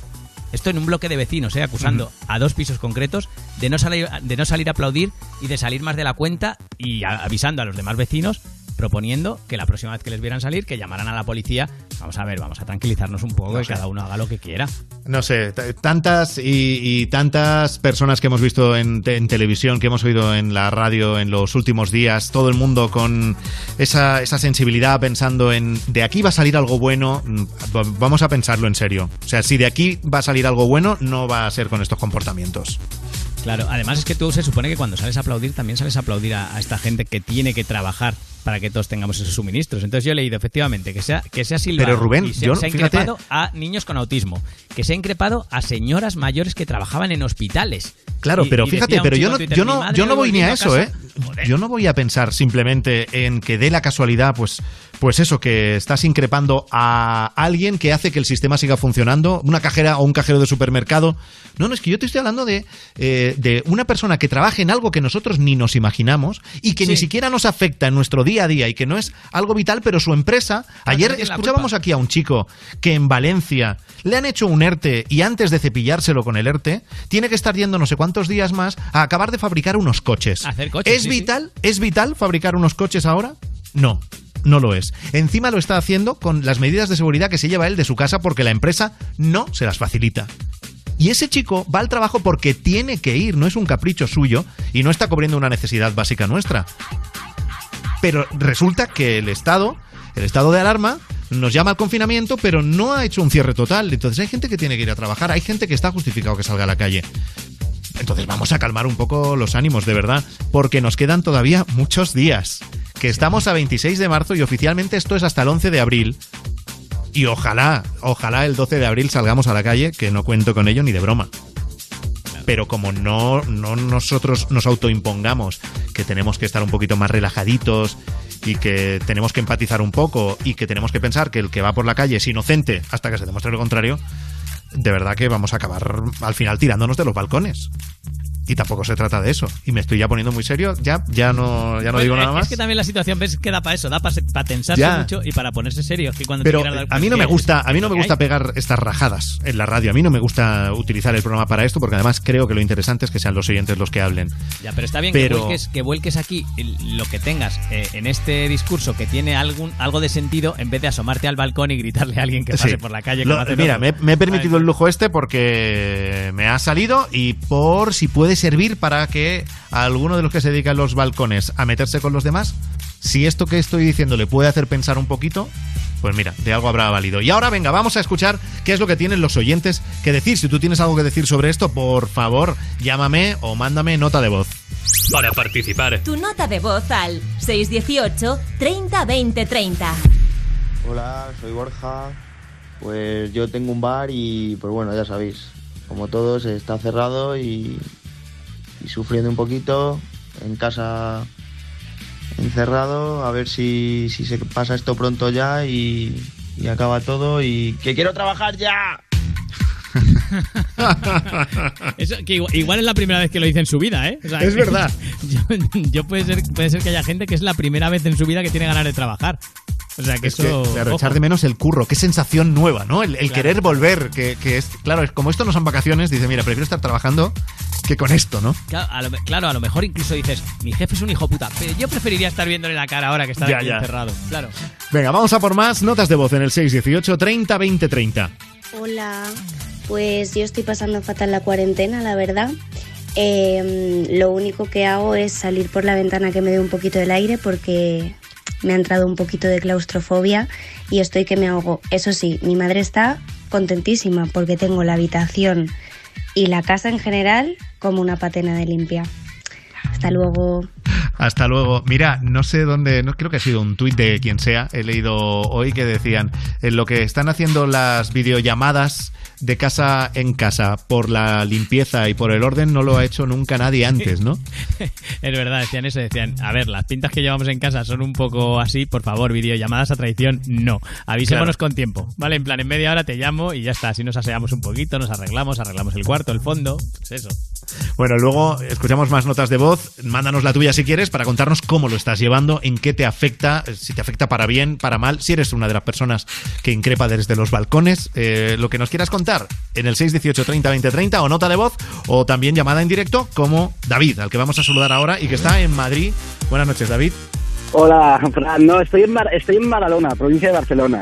Esto en un bloque de vecinos, ¿eh? acusando a dos pisos concretos de no, salir, de no salir a aplaudir y de salir más de la cuenta y a- avisando a los demás vecinos proponiendo que la próxima vez que les vieran salir, que llamaran a la policía. Vamos a ver, vamos a tranquilizarnos un poco y cada uno haga lo que quiera. No sé, tantas y, y tantas personas que hemos visto en, te- en televisión, que hemos oído en la radio en los últimos días, todo el mundo con esa, esa sensibilidad pensando en de aquí va a salir algo bueno, mm, va- vamos a pensarlo en serio. O sea, si de aquí va a salir algo bueno, no va a ser con estos comportamientos. Claro, además es que tú se supone que cuando sales a aplaudir también sales a aplaudir a, a esta gente que tiene que trabajar para que todos tengamos esos suministros. Entonces yo he leído efectivamente que sea que sea silbado Pero, Rubén, y se, yo- se ha fíjate- increpado a niños con autismo, que se ha increpado a señoras mayores que trabajaban en hospitales. Claro, Y- pero y fíjate, pero yo no, Twitter, yo "Mi no, yo no voy ni a eso, ¿eh? a casa". Yo no voy a pensar simplemente en que dé la casualidad, pues, pues eso, que estás increpando a alguien que hace que el sistema siga funcionando, una cajera o un cajero de supermercado. No, no, es que yo te estoy hablando de, eh, de una persona que trabaje en algo que nosotros ni nos imaginamos y que ni siquiera nos afecta en nuestro día a día y que no es algo vital, pero su empresa. Ayer escuchábamos aquí a un chico que en Valencia le han hecho un ERTE y antes de cepillárselo con el ERTE, tiene que estar yendo no sé cuántos días más a acabar de fabricar unos coches. Hacer coches, ¿Es sí, sí. vital? ¿Es vital fabricar unos coches ahora? No. No lo es. Encima lo está haciendo con las medidas de seguridad que se lleva él de su casa porque la empresa no se las facilita. Y ese chico va al trabajo porque tiene que ir, no es un capricho suyo y no está cubriendo una necesidad básica nuestra. Pero resulta que el Estado, el estado de alarma, nos llama al confinamiento, pero no ha hecho un cierre total. Entonces hay gente que tiene que ir a trabajar, hay gente que está justificado que salga a la calle. Entonces vamos a calmar un poco los ánimos, de verdad, porque nos quedan todavía muchos días. Que estamos a 26 de marzo y oficialmente esto es hasta el 11 de abril. Y ojalá, ojalá el 12 de abril salgamos a la calle, que no cuento con ello ni de broma. Pero como no, no nosotros nos autoimpongamos que tenemos que estar un poquito más relajaditos y que tenemos que empatizar un poco y que tenemos que pensar que el que va por la calle es inocente hasta que se demuestre lo contrario, de verdad que vamos a acabar al final tirándonos de los balcones. Y tampoco se trata de eso. Y me estoy ya poniendo muy serio. Ya, ya no, ya no Pues, digo eh, nada más. Es que también la situación ves que da para eso, da para tensarse Ya. mucho y para ponerse serio. Que cuando te Pero dar a mí no me gusta, a mí no me gusta pegar estas rajadas en la radio. A mí no me gusta utilizar el programa para esto porque además creo que lo interesante es que sean los oyentes los que hablen. Ya, pero está bien Pero- que, vuelques, que vuelques aquí lo que tengas eh, en este discurso que tiene algún algo de sentido en vez de asomarte al balcón y gritarle a alguien que pase Sí. por la calle. Lo- mira, me, he permitido el lujo este porque me ha salido y por si puede servir para que a alguno de los que se dedican los balcones a meterse con los demás, si esto que estoy diciendo le puede hacer pensar un poquito, pues mira, de algo habrá valido. Y ahora venga, vamos a escuchar qué es lo que tienen los oyentes que decir. Si tú tienes algo que decir sobre esto, por favor, llámame o mándame nota de voz. Para participar, Tu nota de voz al 618 30 20 30. Hola, soy Borja. Pues yo tengo un bar y pues bueno, ya sabéis, como todos, está cerrado y, y sufriendo un poquito. En casa encerrado, a ver si, si se pasa esto pronto ya y, y acaba todo. Y que quiero trabajar ya. Eso, que igual, igual es la primera vez que lo dice en su vida, ¿eh? O sea, Es verdad. Yo, yo puede, ser, puede ser que haya gente que es la primera vez en su vida que tiene ganas de trabajar. O sea, que Es que, eso. claro, ojo. echar de menos el curro, qué sensación nueva, ¿no? El, el Claro. querer volver, que, que es, claro, es como esto no son vacaciones, dice, mira, prefiero estar trabajando que con esto, ¿no? Claro a, lo, me- claro, a lo mejor incluso dices, mi jefe es un hijo puta, pero yo preferiría estar viéndole la cara ahora que está Ya, aquí ya. encerrado. Claro. Venga, vamos a por más notas de voz en el 618 30 20 30. Hola, pues yo estoy pasando fatal la cuarentena, la verdad. Eh, lo único que hago es salir por la ventana que me dé un poquito del aire porque me ha entrado un poquito de claustrofobia y estoy que me ahogo. Eso sí, mi madre está contentísima porque tengo la habitación y la casa en general como una patena de limpia. Hasta luego. Hasta luego. Mira, no sé dónde, no creo que ha sido un tuit de quien sea, he leído hoy que decían, en lo que están haciendo las videollamadas de casa en casa por la limpieza y por el orden no lo ha hecho nunca nadie antes, ¿no? Es verdad, decían eso, decían, a ver, las pintas que llevamos en casa son un poco así, por favor, videollamadas a traición, no. Avisémonos con tiempo, ¿vale? En plan, en media hora te llamo y ya está, así nos aseamos un poquito, nos arreglamos, arreglamos el cuarto, el fondo, pues eso. Bueno, luego escuchamos más notas de voz. Mándanos la tuya si quieres para contarnos cómo lo estás llevando, en qué te afecta, si te afecta para bien, para mal, si eres una de las personas que increpa desde los balcones, eh, lo que nos quieras contar en el 618 30 20 30 o nota de voz o también llamada en directo como David, al que vamos a saludar ahora y que está en Madrid. Buenas noches, David. Hola, Fran. No, estoy en, Mar- estoy en Maradona, provincia de Barcelona.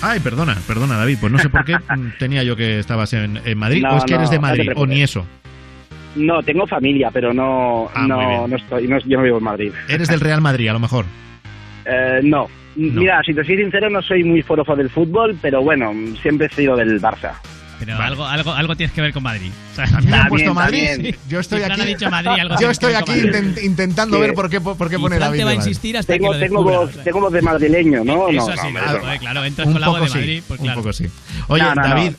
Ay, perdona, perdona, David. Pues no sé por qué tenía yo que estabas en, en Madrid No, o es que no, eres de no Madrid o ni eso. No, tengo familia, pero no, Ah, no, no estoy, no, yo no vivo en Madrid. Eres del Real Madrid, a lo mejor. Eh, no. Mira, si te soy sincero, no soy muy forofo del fútbol, pero bueno, siempre he sido del Barça. Pero algo, algo, algo tienes que ver con Madrid. O sea, A mí me han También, puesto Madrid. también. Yo estoy aquí. ha dicho Madrid, algo yo estoy aquí Madrid. intent- intentando Sí. ver por qué, por qué Y pone Fran David. te va a Madrid. insistir hasta Tengo, que lo tengo, descubra. voz, tengo voz de madrileño, ¿no? Eso no, sí, no, claro, no, joder, claro, entras Un con la voz poco de sí, Madrid, pues un claro. poco sí. Oye, No, no, no. David,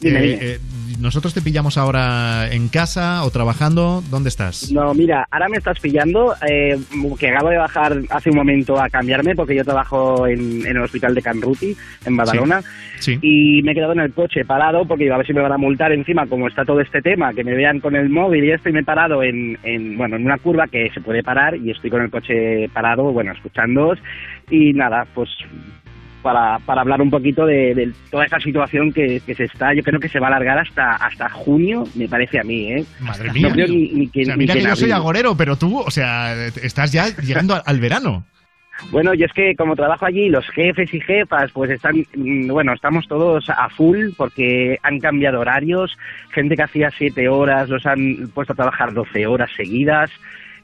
Dime, eh, eh, nosotros te pillamos ahora en casa o trabajando. ¿Dónde estás? No, mira, ahora me estás pillando, eh, que acabo de bajar hace un momento a cambiarme porque yo trabajo en, en el hospital de Canruti, en Badalona, Sí. y me he quedado en el coche parado porque iba a ver si me van a multar encima, como está todo este tema, que me vean con el móvil y esto, y me he parado en, en, bueno, en una curva que se puede parar y estoy con el coche parado, bueno, escuchándoos, y nada, pues para, para hablar un poquito de, de toda esa situación que, que se está, yo creo que se va a alargar hasta hasta junio, me parece a mí, ¿eh? Madre No mía. creo ni, ni que, O sea, ni que yo soy agorero, pero tú, o sea, estás ya llegando al- verano. Bueno, y es que como trabajo allí, los jefes y jefas, pues están, mm, bueno, estamos todos a full porque han cambiado horarios, gente que hacía siete horas los han puesto a trabajar 12 horas seguidas.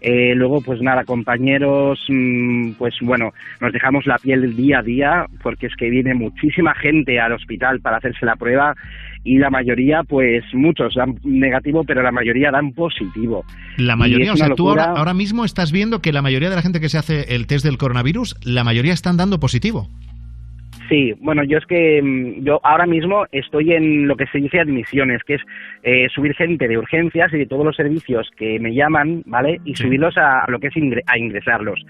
Eh, luego, pues nada, compañeros, mm, pues bueno, nos dejamos la piel día a día porque es que viene muchísima gente al hospital para hacerse la prueba y la mayoría, pues muchos dan negativo, pero la mayoría dan positivo. La mayoría, o sea, tú ahora, ahora mismo estás viendo que la mayoría de la gente que se hace el test del coronavirus, la mayoría están dando positivo. Sí, bueno, yo es que mm, yo ahora mismo estoy en lo que se dice admisiones, que es eh, subir gente de urgencias y de todos los servicios que me llaman, ¿vale? Y subirlos a, lo que es ingre- a ingresarlos.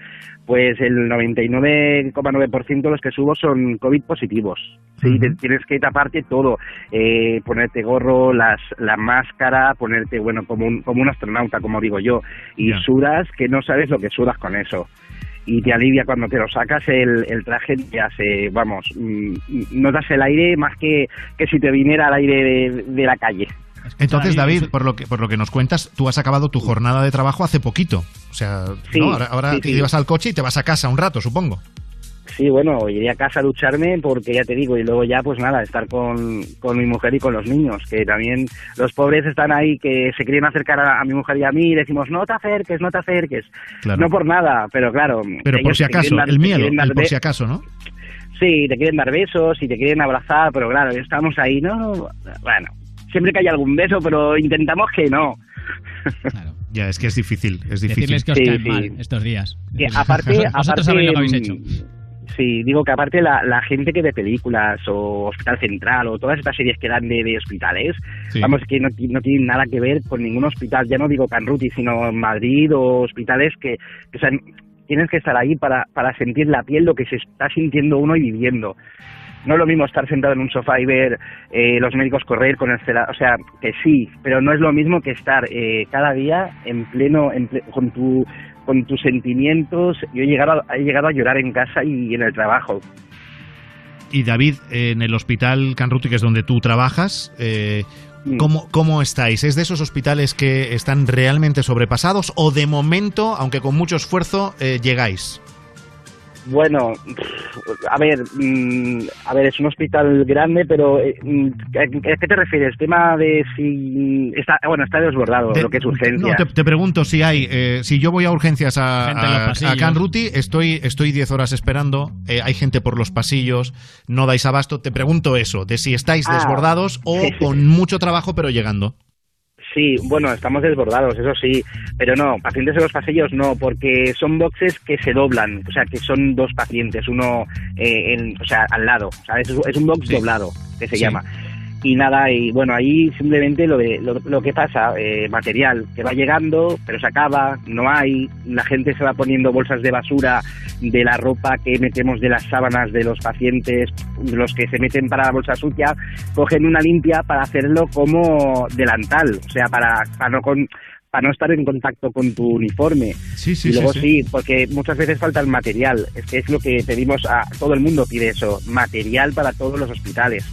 Pues el 99,9% de los que subo son COVID positivos. Sí, te- tienes que taparte todo, eh, ponerte gorro, las, la máscara, ponerte, bueno, como un, como un astronauta, como digo yo, y sudas que no sabes lo que sudas con eso y te alivia cuando te lo sacas el, el traje te hace, vamos, mm, no das el aire más que, que si te viniera el aire de, de la calle. Entonces, David, por lo que por lo que nos cuentas, tú has acabado tu jornada de trabajo hace poquito. O sea, Sí, ¿no? ahora, ahora sí, te sí. llevas al coche y te vas a casa un rato, supongo. Sí, bueno, iré a casa a ducharme porque ya te digo, y luego ya pues nada, estar con, con mi mujer y con los niños, que también los pobres están ahí que se quieren acercar a, a mi mujer y a mí y decimos, no te acerques, no te acerques. Claro. No por nada, pero claro. Pero por si acaso, dar- el miedo, el por si acaso, ¿no? Sí, te quieren dar besos y te quieren abrazar, pero claro, estamos ahí, ¿no? Bueno, siempre que hay algún beso, pero intentamos que no. Ya, es que es difícil, es difícil. Decirles que os Sí, caen sí. mal estos días. Que aparte, Vosotros aparte, sabéis lo que habéis hecho. Sí, digo que aparte la, la gente que ve películas o Hospital Central o todas estas series que dan de, de hospitales, Sí. vamos, que no, no tienen nada que ver con ningún hospital, ya no digo Canruti, sino Madrid o hospitales que, que o sea, tienes que estar ahí para, para sentir la piel lo que se está sintiendo uno y viviendo. No es lo mismo estar sentado en un sofá y ver eh, los médicos correr con el cela- o sea, que sí, pero no es lo mismo que estar eh, cada día en pleno, en ple- con tu con tus sentimientos. Yo he llegado, a- he llegado a llorar en casa y en el trabajo. Y David, en el hospital Canruti, que es donde tú trabajas, eh, ¿cómo, ¿cómo estáis? ¿Es de esos hospitales que están realmente sobrepasados o de momento, aunque con mucho esfuerzo, eh, llegáis? Bueno, a ver, mm, a ver, es un hospital grande, pero eh, mm, ¿a qué te refieres? Tema de si está, bueno, está desbordado De- lo que es urgencia. No, te, te pregunto si hay, eh, si yo voy a urgencias a, a, a Canruti, estoy estoy 10 horas esperando, eh, hay gente por los pasillos, no dais abasto. Te pregunto eso, de si estáis Ah, desbordados o sí, sí, con mucho trabajo pero llegando. Sí, bueno, estamos desbordados, eso sí, pero no, pacientes en los pasillos no, porque son boxes que se doblan, o sea, que son dos pacientes, uno, eh, en, o sea, al lado, ¿sabes? Es un box doblado, que se Sí. llama. Y nada, y bueno, ahí simplemente lo, de, lo, lo que pasa, eh, material que va llegando, pero se acaba, no hay, la gente se va poniendo bolsas de basura de la ropa que metemos de las sábanas de los pacientes, los que se meten para la bolsa sucia, cogen una limpia para hacerlo como delantal, o sea, para, para no con para no estar en contacto con tu uniforme. Sí, sí, y luego sí, sí, sí. porque muchas veces falta el material. Es que es lo que pedimos a todo el mundo pide eso, material para todos los hospitales.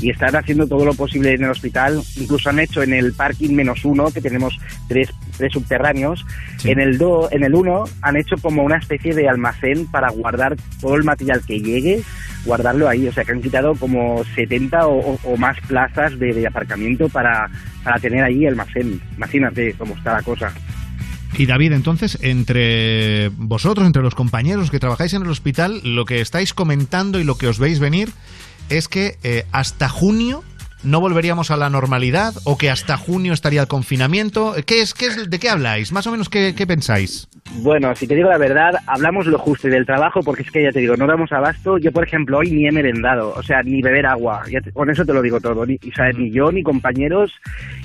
Y están haciendo todo lo posible en el hospital. Incluso han hecho en el parking menos uno, que tenemos tres, tres subterráneos. En el do, en el uno han hecho como una especie de almacén para guardar todo el material que llegue, guardarlo ahí. O sea que han quitado como 70 o, o- o más plazas de, de aparcamiento para, para tener ahí almacén. Imagínate cómo está la cosa. Y David, entonces, entre vosotros, entre los compañeros que trabajáis en el hospital, lo que estáis comentando y lo que os veis venir es que eh, hasta junio no volveríamos a la normalidad o que hasta junio estaría el confinamiento. ¿Qué es, qué es, ¿De qué habláis? Más o menos, ¿qué, qué pensáis? Bueno, si te digo la verdad, hablamos lo justo y del trabajo, porque es que ya te digo, no damos abasto. Yo, por ejemplo, hoy ni he merendado, o sea, ni beber agua. Ya te- con eso te lo digo todo. Ni, ni yo, ni compañeros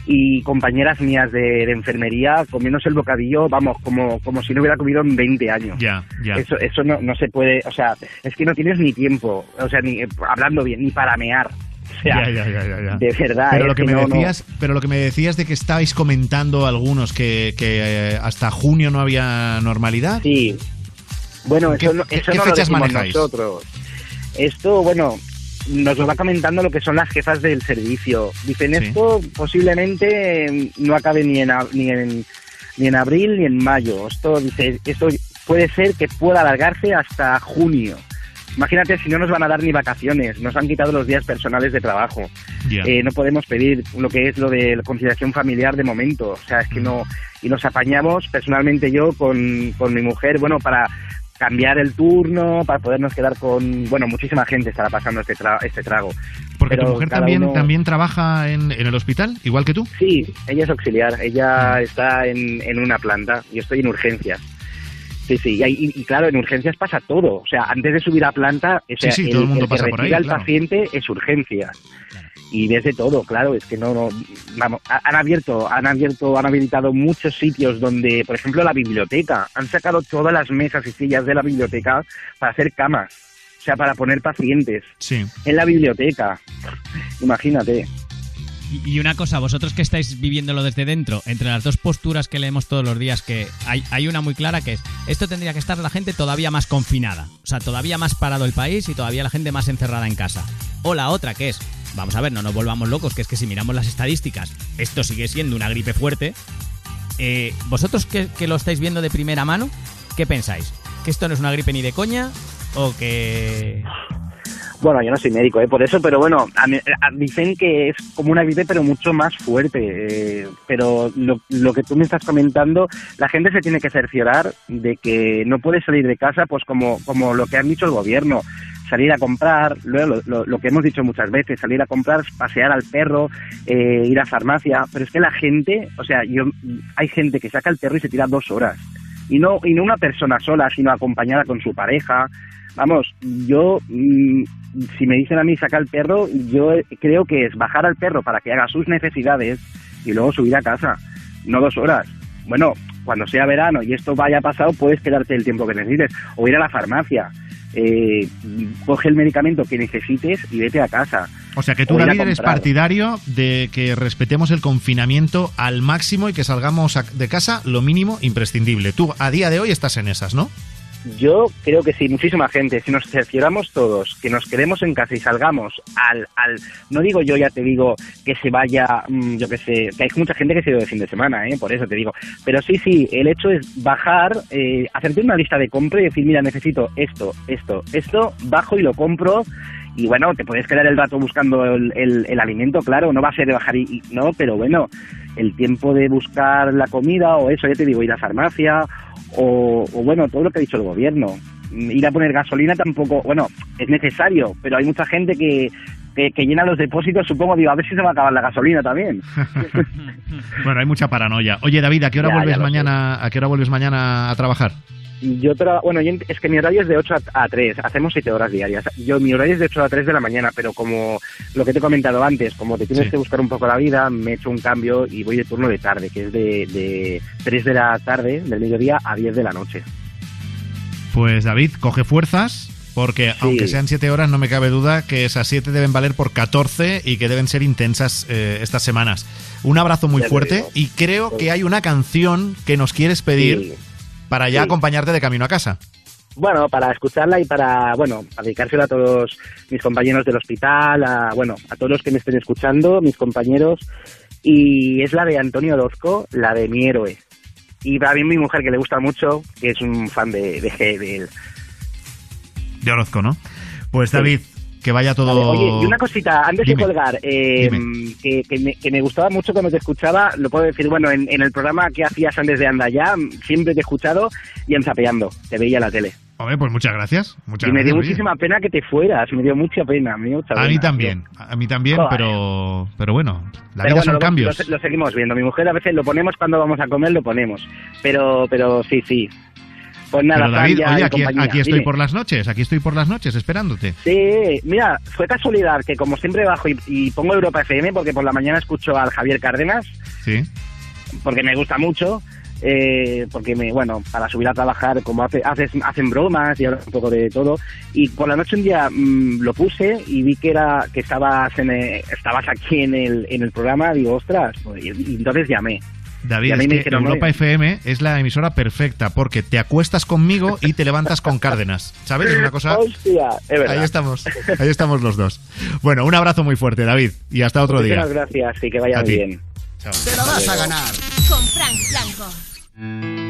y compañeras mías de, de enfermería comiéndose el bocadillo, vamos, como, como si no hubiera comido en 20 años. Ya, ya. Eso, eso no, no se puede, o sea, es que no tienes ni tiempo, o sea, ni eh, hablando bien, ni para mear. Sea, Ya, ya, ya, de verdad. Pero es lo que, me no, no. decías, pero lo que me decías de que estabais comentando algunos que, que, eh, hasta junio no había normalidad. Sí. Bueno, ¿Qué- eso no, qué- eso qué no lo fechas manejáis? nosotros. Esto, bueno, nos lo va comentando lo que son las jefas del servicio. Dicen Sí. esto posiblemente eh, no acabe ni en, ni en ni en abril ni en mayo. Esto dice, esto puede ser que pueda alargarse hasta junio. Imagínate si no nos van a dar ni vacaciones, nos han quitado los días personales de trabajo. Eh, no podemos pedir lo que es lo de la conciliación familiar de momento. O sea, es que no. Y nos apañamos, personalmente yo, con, con mi mujer, bueno, para cambiar el turno, para podernos quedar con. Bueno, muchísima gente estará pasando este, tra- este trago. Porque tu mujer también, uno- también trabaja en, en el hospital, igual que tú. Sí, ella es auxiliar, ella está en, en una planta, yo estoy en urgencias. Sí, sí, y, y- y claro, en urgencias pasa todo. O sea, antes de subir a planta, o sea, sí, el, todo el mundo el que pasa por ahí, al claro. paciente es urgencias. Y ves de todo, claro, es que no, no, vamos, ha- han abierto, han abierto, han habilitado muchos sitios donde, por ejemplo, la biblioteca, han sacado todas las mesas y sillas de la biblioteca para hacer camas, o sea, para poner pacientes Sí. en la biblioteca. Imagínate. Y, una cosa, vosotros que estáis viviéndolo desde dentro, entre las dos posturas que leemos todos los días, que hay, hay una muy clara que es, esto tendría que estar la gente todavía más confinada, o sea, todavía más parado el país y todavía la gente más encerrada en casa. O la otra que es, vamos a ver, no nos volvamos locos, que es que si miramos las estadísticas, esto sigue siendo una gripe fuerte. Eh, vosotros que, que lo estáis viendo de primera mano, ¿qué pensáis? ¿Que esto no es una gripe ni de coña? ¿O que...? Bueno, yo no soy médico, ¿eh? por eso, pero bueno, a mí- dicen que es como una gripe, pero mucho más fuerte. eh, pero lo, lo que tú me estás comentando, la gente se tiene que cerciorar de que no puede salir de casa, pues como, como lo que han dicho el gobierno. Salir a comprar, lo, lo- lo que hemos dicho muchas veces, salir a comprar, pasear al perro, eh, ir a farmacia. Pero es que la gente, o sea, yo hay gente que saca el perro y se tira dos horas y no y no una persona sola, sino acompañada con su pareja. Vamos, yo mm, si me dicen a mí sacar el perro, yo eh, creo que es bajar al perro para que haga sus necesidades y luego subir a casa, no dos horas. Bueno, cuando sea verano y esto vaya pasado, puedes quedarte el tiempo que necesites o ir a la farmacia. Eh, coge el medicamento que necesites y vete a casa. O sea que tú, David, eres partidario de que respetemos el confinamiento al máximo y que salgamos de casa lo mínimo imprescindible. Tú, a día de hoy, estás en esas, ¿no? Yo creo que sí, muchísima gente. Si nos cercioramos todos, que nos quedemos en casa y salgamos al, al no digo yo, ya te digo, que se vaya, mm, yo que sé, que hay mucha gente que se ha de fin de semana, ¿eh? por eso te digo. Pero sí, sí, el hecho es bajar, eh, hacerte una lista de compra y decir, mira, necesito esto, esto, esto, bajo y lo compro. Y bueno, te puedes quedar el rato buscando el, el- el alimento, claro, no va a ser de bajar y, y- no, pero bueno, el tiempo de buscar la comida o eso, ya te digo, ir a farmacia o, o bueno, todo lo que ha dicho el gobierno. Mm, Ir a poner gasolina tampoco, bueno, es necesario, pero hay mucha gente que, que, que llena los depósitos, supongo, digo, a ver si se va a acabar la gasolina también. Bueno, hay mucha paranoia. Oye, David, ¿a qué hora Ya, vuelves ya mañana? ¿A qué hora vuelves mañana a trabajar? Yo tra- bueno, yo es que mi horario es de 8 a, a 3, hacemos 7 horas diarias. Yo mi horario es de 8 a 3 de la mañana, pero como lo que te he comentado antes, como te tienes Sí. que buscar un poco la vida, me he hecho un cambio y voy de turno de tarde, que es de, de 3 de la tarde, del mediodía, a 10 de la noche. Pues David, coge fuerzas, porque aunque sean siete horas, no me cabe duda que esas siete deben valer por 14 y que deben ser intensas eh, estas semanas. Un abrazo muy Ya fuerte y creo que hay una canción que nos quieres pedir Sí. Para ya Sí. acompañarte de camino a casa. Bueno, para escucharla y para, bueno, para dedicársela a todos mis compañeros del hospital, a, bueno, a todos los que me estén escuchando, mis compañeros. Y es la de Antonio Orozco, la de Mi Héroe. Y también mi mujer, que le gusta mucho, que es un fan de, de, de él. De Orozco, ¿no? Pues Sí. Que vaya todo... Vale, Oye, y una cosita, antes Dime. de colgar, eh, que, que me, que me gustaba mucho cuando te escuchaba, lo puedo decir, bueno, en, en el programa que hacías antes de Anda Ya, siempre te he escuchado y en Zapeando, te veía en la tele. Hombre, pues muchas gracias. Muchas y me dio oye. muchísima pena que te fueras, me dio mucha pena. Me dio mucha A mí pena, también, tío. a mí también, Joder. pero, pero bueno, la Pero vida bueno, son lo- cambios. Lo, lo seguimos viendo. Mi mujer a veces lo ponemos cuando vamos a comer, lo ponemos. Pero, pero sí, sí. Pues nada, Pero David, oye, aquí, estoy Dime. por las noches, aquí estoy por las noches esperándote. Sí, mira, fue casualidad que como siempre bajo y, y pongo Europa FM porque por la mañana escucho al Javier Cárdenas, Sí. porque me gusta mucho, eh, porque me, bueno, para subir a trabajar, como hace, haces, hacen bromas y ahora un poco de todo, y por la noche un día mm, lo puse y vi que era que estabas en eh, estabas aquí en el, en el programa, digo, ostras, pues, y, y entonces llamé. David, Y a mí es me que dijeron, Europa. FM es la emisora perfecta porque te acuestas conmigo y te levantas con Cárdenas. ¿Sabes? Es una cosa... Hostia, es verdad. Ahí estamos, ahí estamos los dos. Bueno, un abrazo muy fuerte, David, y hasta otro día. Muchísimas gracias y que vaya bien. Te la vas a ganar. Con Frank Blanco.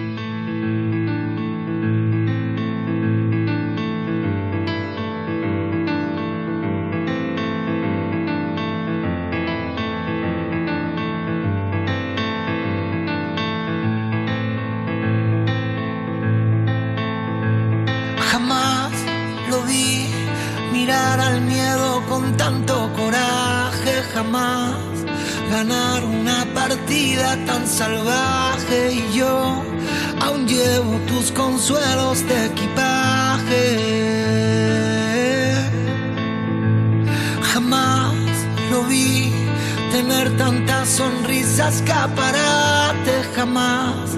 Con tanto coraje, jamás ganar una partida tan salvaje y yo aún llevo tus consuelos de equipaje. Jamás lo vi tener tantas sonrisas escaparate, jamás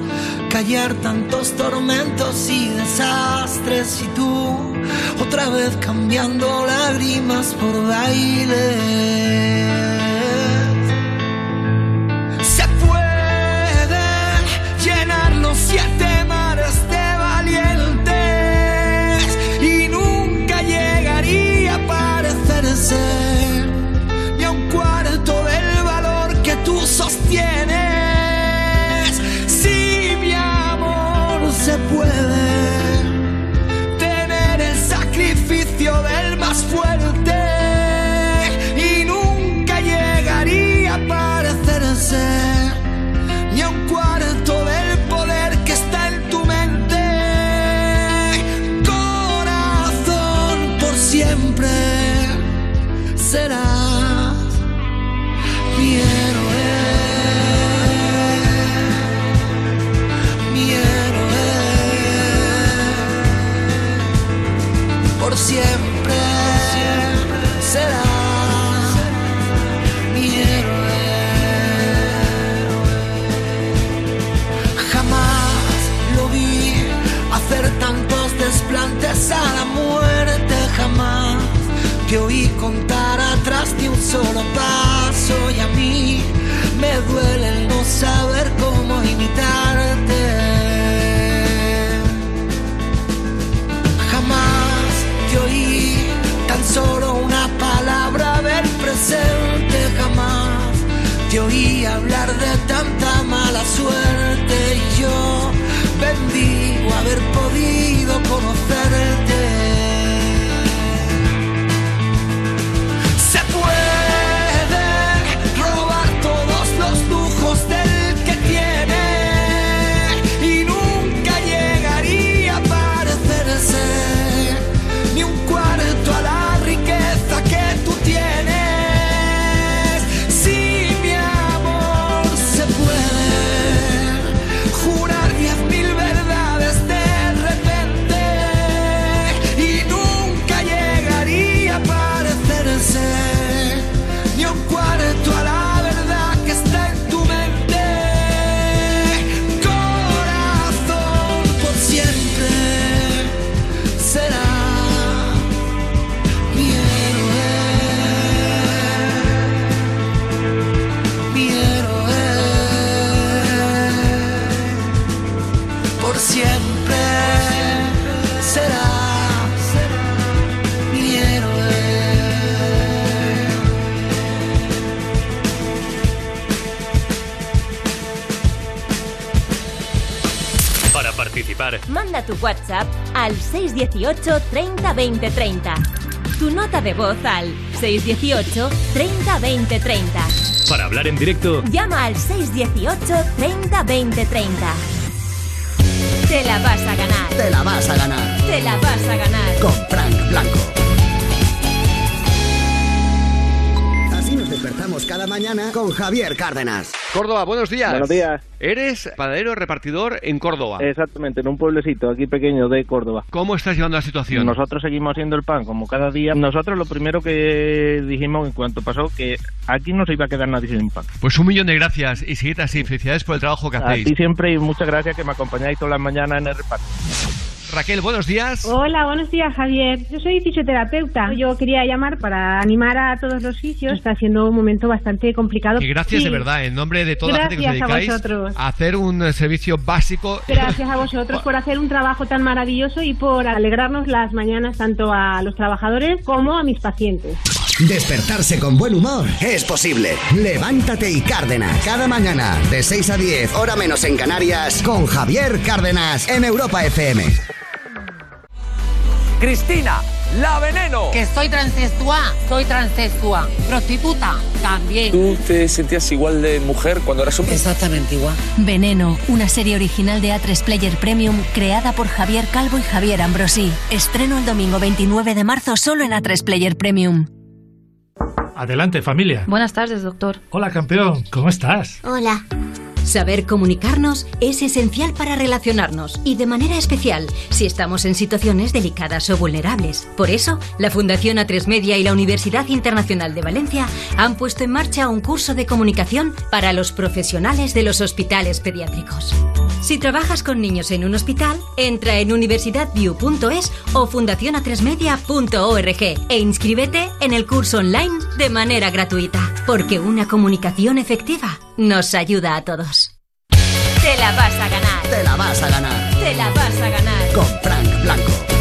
callar tantos tormentos y desastres y tú otra vez cambiando lágrimas por baile. 618 30 20 30. Tu nota de voz al 618 30 20 30. para hablar en directo, Llama al 618 30 20 30. Te la vas a ganar. Te la vas a ganar. Te la vas a ganar. Con Frank Blanco. Así nos despertamos cada mañana con Javier Cárdenas. Córdoba, buenos días. Buenos días. Eres panadero repartidor en Córdoba. Exactamente, en un pueblecito aquí pequeño de Córdoba. ¿Cómo estás llevando la situación? Nosotros seguimos haciendo el pan como cada día. Nosotros lo primero que dijimos en cuanto pasó que aquí no se iba a quedar nadie sin pan. Pues un millón de gracias y seguid así. Felicidades por el trabajo que A hacéis. ti siempre y muchas gracias que me acompañáis todas las mañanas en el reparto. Raquel, buenos días. Hola, buenos días, Javier. Yo soy fisioterapeuta. Yo quería llamar para animar a todos los fisios. Está siendo un momento bastante complicado. Y gracias Sí, de verdad, en nombre de toda la gente que os Gracias a dedicáis vosotros. a hacer un eh, servicio básico. Gracias a vosotros por hacer un trabajo tan maravilloso y por alegrarnos las mañanas tanto a los trabajadores como a mis pacientes. Despertarse con buen humor es posible. Levántate y Cárdenas. Cada mañana, de 6 a 10, hora menos en Canarias, con Javier Cárdenas en Europa FM. Cristina, la veneno. Que soy transexual, soy transexual. Prostituta, también. ¿Tú te sentías igual de mujer cuando eras hombre? Exactamente igual. Veneno, una serie original de A3 Player Premium creada por Javier Calvo y Javier Ambrosi. Estreno el domingo 29 de marzo solo en A3 Player Premium. Adelante, familia. Buenas tardes, doctor. Hola, campeón. ¿Cómo estás? Hola. Saber comunicarnos es esencial para relacionarnos y de manera especial si estamos en situaciones delicadas o vulnerables. Por eso, la Fundación A3 Media y la Universidad Internacional de Valencia han puesto en marcha un curso de comunicación para los profesionales de los hospitales pediátricos. Si trabajas con niños en un hospital, entra en universidadview.es o fundacionatresmedia.org e inscríbete en el curso online de manera gratuita, porque una comunicación efectiva nos ayuda a todos. Te la vas a ganar. Te la vas a ganar. Te la vas a ganar. Con Frank Blanco.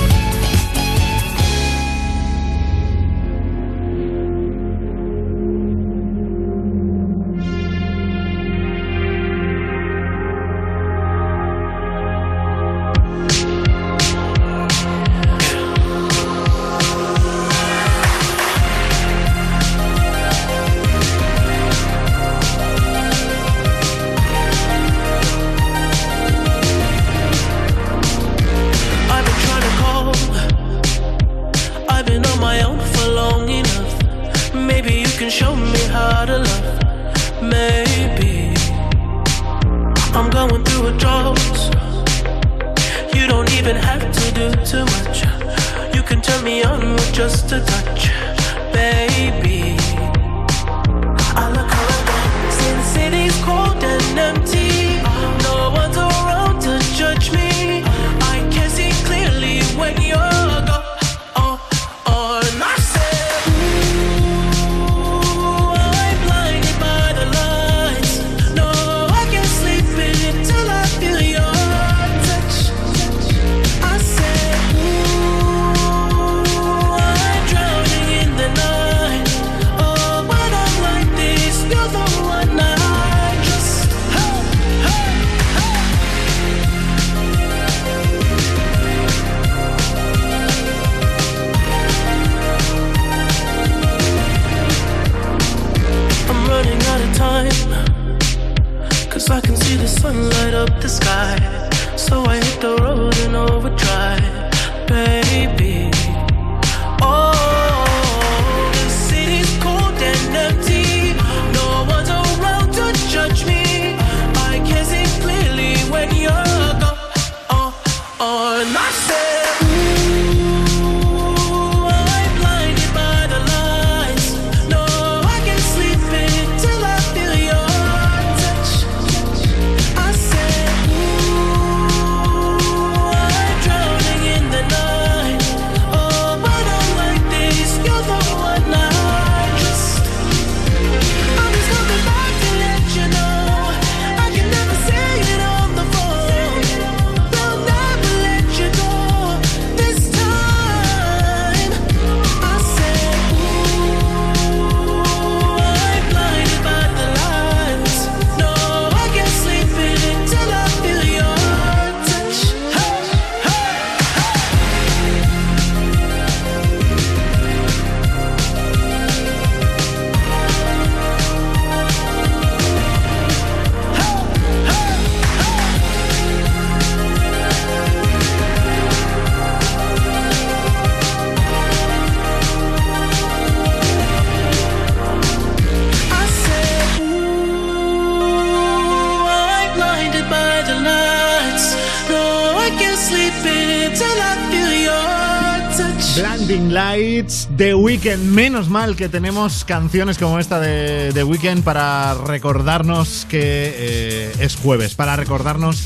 The Weeknd. Menos mal que tenemos canciones como esta de The Weeknd para recordarnos que eh, es jueves, para recordarnos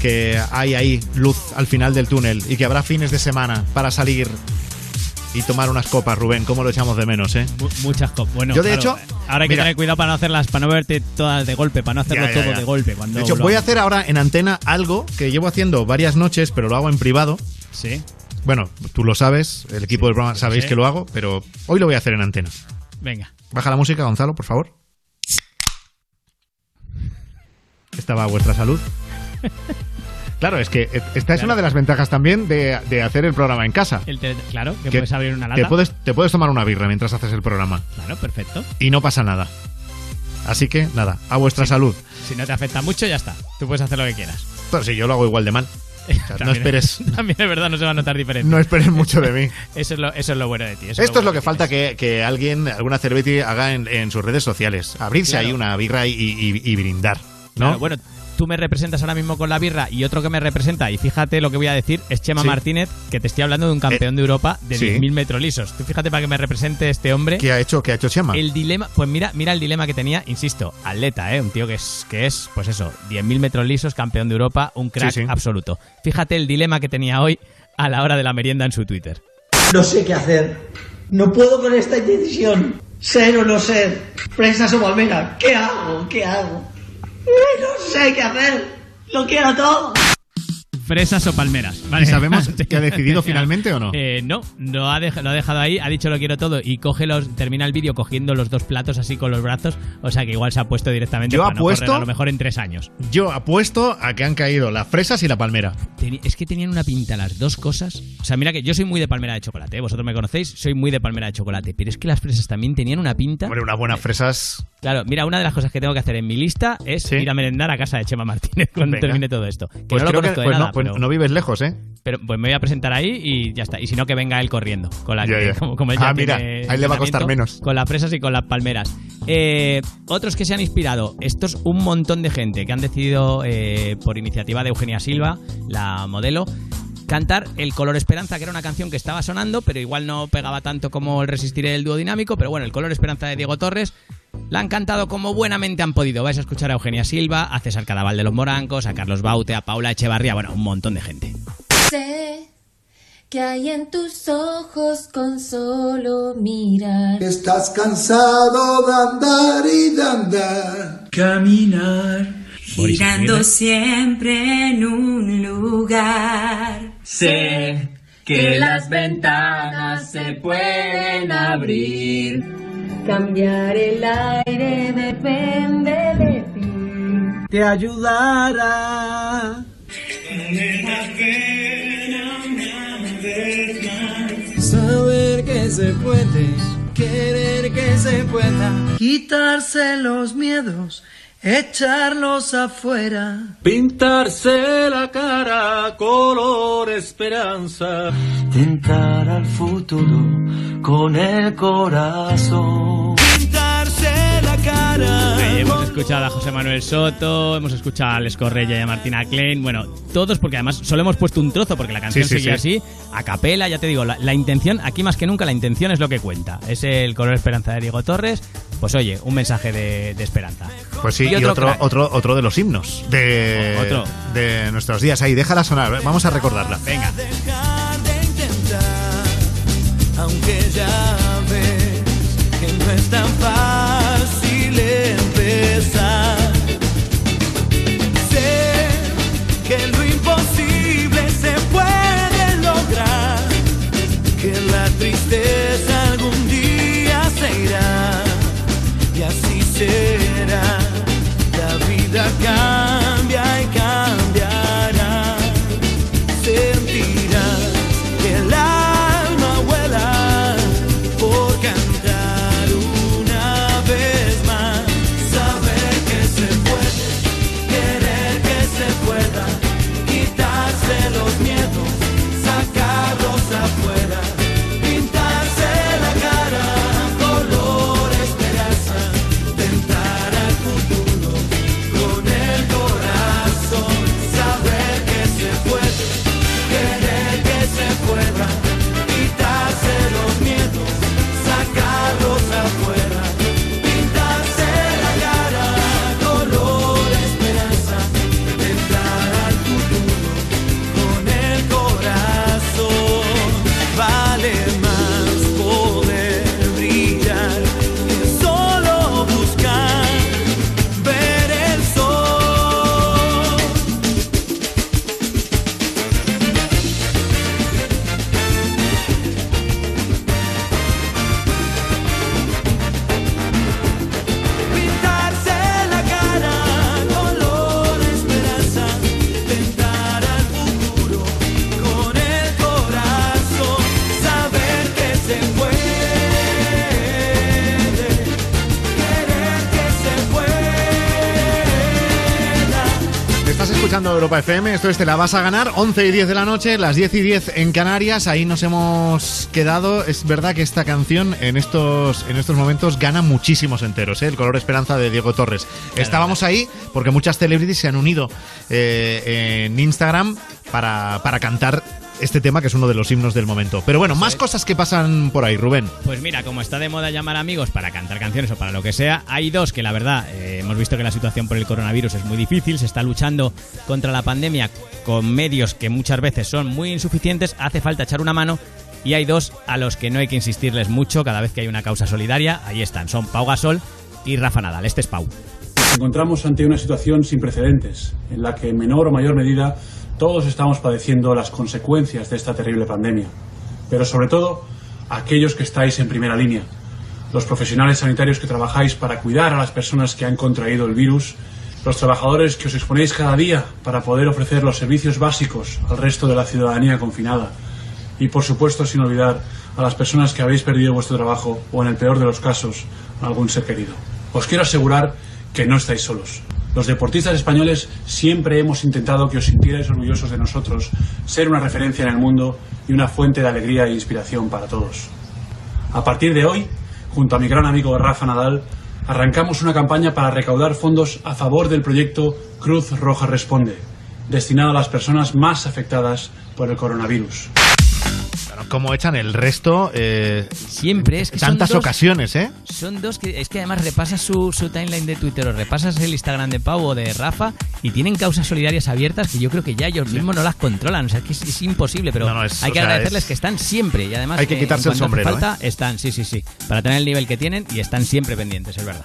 que hay ahí luz al final del túnel y que habrá fines de semana para salir y tomar unas copas, Rubén. ¿Cómo lo echamos de menos, eh? Mu- Muchas copas. Bueno, Yo, de claro, hecho, ahora hay que mira. tener cuidado para no hacerlas, para no verte todas de golpe, para no hacerlo Ya, ya, todo ya. de golpe. Cuando De hecho, voy a hacer ahora en antena algo que llevo haciendo varias noches, pero lo hago en privado. Sí. Bueno, tú lo sabes, el equipo del programa sabéis que lo hago, pero hoy lo voy a hacer en antena. Venga. Baja la música, Gonzalo, por favor. Esta va a vuestra salud. Claro, es que esta es una de las ventajas también de, de hacer el programa en casa. El te- claro, que, Que puedes abrir una lata. Te puedes, te puedes tomar una birra mientras haces el programa. Claro, perfecto. Y no pasa nada. Así que, nada, a vuestra salud. Si no te afecta mucho, ya está. Tú puedes hacer lo que quieras. Pero si yo lo hago igual de mal. O sea, no esperes, También es verdad, no se va a notar diferencia. no esperes mucho de mí. Eso es lo, eso es lo bueno de ti. eso Esto es lo bueno que falta que, que alguien, alguna celebrity haga en, en sus redes sociales. Abrirse Claro. ahí una birra y, y- y brindar. ¿no? Claro, bueno, tú me representas ahora mismo con la birra y otro que me representa, y fíjate lo que voy a decir, es Chema Sí. Martínez, que te estoy hablando de un campeón de Europa de sí. 10.000 metros lisos. Tú fíjate para que me represente este hombre. ¿Qué ha hecho? ¿Qué ha hecho Chema? El dilema, pues mira, mira el dilema que tenía, insisto, atleta, ¿eh? un tío que es, que es, pues eso, 10.000 metros lisos, campeón de Europa, un crack Sí, sí. absoluto. Fíjate el dilema que tenía hoy a la hora de la merienda en su Twitter. No sé qué hacer. No puedo con esta indecisión. Ser o no ser. Fresas o palmera. ¿Qué hago? ¿Qué hago? No sé qué hacer. Lo quiero todo. Fresas o palmeras. ¿vale? ¿Y sabemos qué ha decidido finalmente o no? Eh, no, lo ha, lo ha dejado ahí, ha dicho lo quiero todo y coge los, termina el vídeo cogiendo los dos platos así con los brazos, o sea que igual se ha puesto directamente Yo para no apuesto- correr a lo mejor en tres años. Yo apuesto a que han caído las fresas y la palmera. Es que tenían una pinta las dos cosas. O sea, mira que yo soy muy de palmera de chocolate, ¿eh? vosotros me conocéis, soy muy de palmera de chocolate, pero es que las fresas también tenían una pinta. Hombre, unas buenas fresas. Claro, mira, una de las cosas que tengo que hacer en mi lista es ir a merendar a casa de Chema Martínez cuando Venga. termine todo esto. Que Pues no lo que de pues nada, no, pues pero- no vives lejos, ¿eh? Pero pues me voy a presentar ahí y ya está. Y si no, que venga él corriendo. Con la. Como, como él ya Ah, mira, ahí le va a costar menos. Con las fresas y con las palmeras. Eh, otros que se han inspirado. Estos, un montón de gente que han decidido, eh, por iniciativa de Eugenia Silva, la modelo, cantar El Color Esperanza, que era una canción que estaba sonando, pero igual no pegaba tanto como el Resistiré del dúo dinámico. Pero bueno, El Color Esperanza de Diego Torres. La han cantado como buenamente han podido. Vais a escuchar a Eugenia Silva, a César Cadaval de los Morancos, a Carlos Baute, a Paula Echevarría, bueno, un montón de gente. Sé que hay en tus ojos con solo mirar. Estás cansado de andar y de andar. Caminar. Girando siempre en un lugar. Sé que las ventanas se pueden abrir. Cambiar el aire depende de ti. Te ayudará. Saber que se puede, querer que se pueda. Quitarse los miedos echarlos afuera. Pintarse la cara color esperanza. Tentar al futuro con el corazón. Cara. Hemos escuchado a José Manuel Soto, hemos escuchado a Alex Correia y a Martina Klein. Bueno, todos porque además solo hemos puesto un trozo porque la canción Sí, así. A capela, ya te digo, la, la intención, aquí más que nunca, la intención es lo que cuenta. Es el color esperanza de Diego Torres. Pues oye, un mensaje de, de esperanza. Pues sí, y, otro otro, otro, otro de los himnos de, Otro. de nuestros días. Ahí, déjala sonar, vamos a recordarla. Venga. Aunque ya ves que no es tan fácil Sé que lo imposible se puede lograr. Que la tristeza algún día se irá. Y así será. La vida cambia escuchando Europa FM, esto es Te la vas a ganar, 11 y 10 de la noche, las 10 y 10 en Canarias, ahí nos hemos quedado. Es verdad que esta canción en estos, en estos momentos gana muchísimos enteros, ¿eh? el color esperanza de Diego Torres. Estábamos ahí porque muchas celebrities se han unido eh, en Instagram para, para cantar este tema que es uno de los himnos del momento. Pero bueno, más cosas que pasan por ahí, Rubén. Pues mira, como está de moda llamar amigos para cantar canciones o para lo que sea, hay dos que la verdad eh, hemos visto que la situación por el coronavirus es muy difícil, se está luchando contra la pandemia con medios que muchas veces son muy insuficientes, hace falta echar una mano y hay dos a los que no hay que insistirles mucho cada vez que hay una causa solidaria, ahí están, son Pau Gasol y Rafa Nadal. Este es Pau. Nos encontramos ante una situación sin precedentes, en la que en menor o mayor medida todos estamos padeciendo las consecuencias de esta terrible pandemia. Pero sobre todo, aquellos que estáis en primera línea, los profesionales sanitarios que trabajáis para cuidar a las personas que han contraído el virus, los trabajadores que os exponéis cada día para poder ofrecer los servicios básicos al resto de la ciudadanía confinada, y por supuesto sin olvidar a las personas que habéis perdido vuestro trabajo o en el peor de los casos algún ser querido. Os quiero asegurar que no estáis solos. Los deportistas españoles siempre hemos intentado que os sintierais orgullosos de nosotros, ser una referencia en el mundo y una fuente de alegría e inspiración para todos. A partir de hoy, junto a mi gran amigo Rafa Nadal, arrancamos una campaña para recaudar fondos a favor del proyecto Cruz Roja Responde, destinado a las personas más afectadas por el coronavirus. Como echan el resto eh, Siempre es que son tantas dos- ocasiones, ¿eh? Son dos que es que además repasas su, su timeline de Twitter o repasas el Instagram de Pau o de Rafa y tienen causas solidarias abiertas que yo creo que ya ellos mismos no las controlan. O sea, es que es, es imposible, pero No, no, es- hay o que sea, agradecerles es- que están siempre y además Hay que eh, quitarse el sombrero, ¿eh? falta, están, sí, sí, sí, para tener el nivel que tienen y están siempre pendientes, es verdad.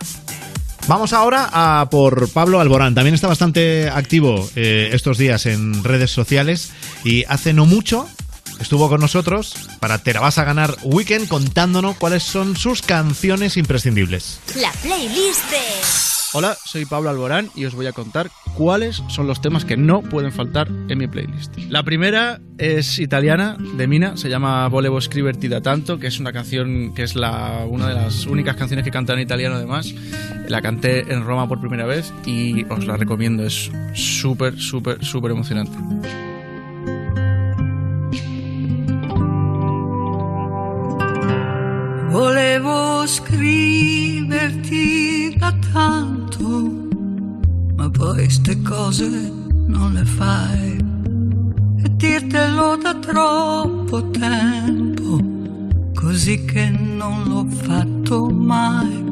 Vamos ahora a por Pablo Alborán. También está bastante activo eh, estos días en redes sociales y hace no mucho estuvo con nosotros para Te la vas a ganar Weekend contándonos cuáles son sus canciones imprescindibles. La playlist de... Hola, soy Pablo Alborán y os voy a contar cuáles son los temas que no pueden faltar en mi playlist. La primera es italiana, de Mina, se llama Volevo scriverti da tanto, que es una canción que es la, una de las únicas canciones que canta en italiano además. La canté en Roma por primera vez y os la recomiendo. Es súper, súper, súper emocionante. Volevo scriverti da tanto, ma poi ste cose non le fai. E dirtelo da troppo tempo, così che non l'ho fatto mai.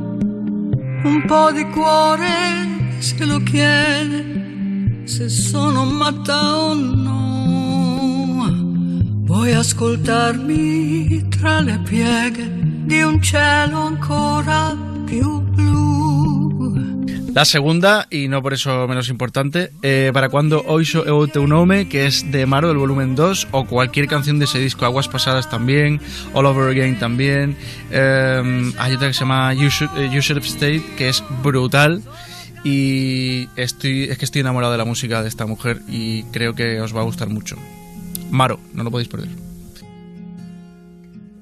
Un po' di cuore se lo chiede, se sono matta o no. Puoi ascoltarmi tra le pieghe di un cielo ancora più blu. La segunda, y no por eso menos importante, eh, para cuando Oiso eu teu nome, que es de Maro del volumen 2, o cualquier canción de ese disco, Aguas Pasadas también, All Over Again también. eh, hay otra que se llama You Should, eh, Stayed, que es brutal. Y estoy, es que estoy enamorado de la música de esta mujer y creo que os va a gustar mucho. Maro, no lo podéis perder.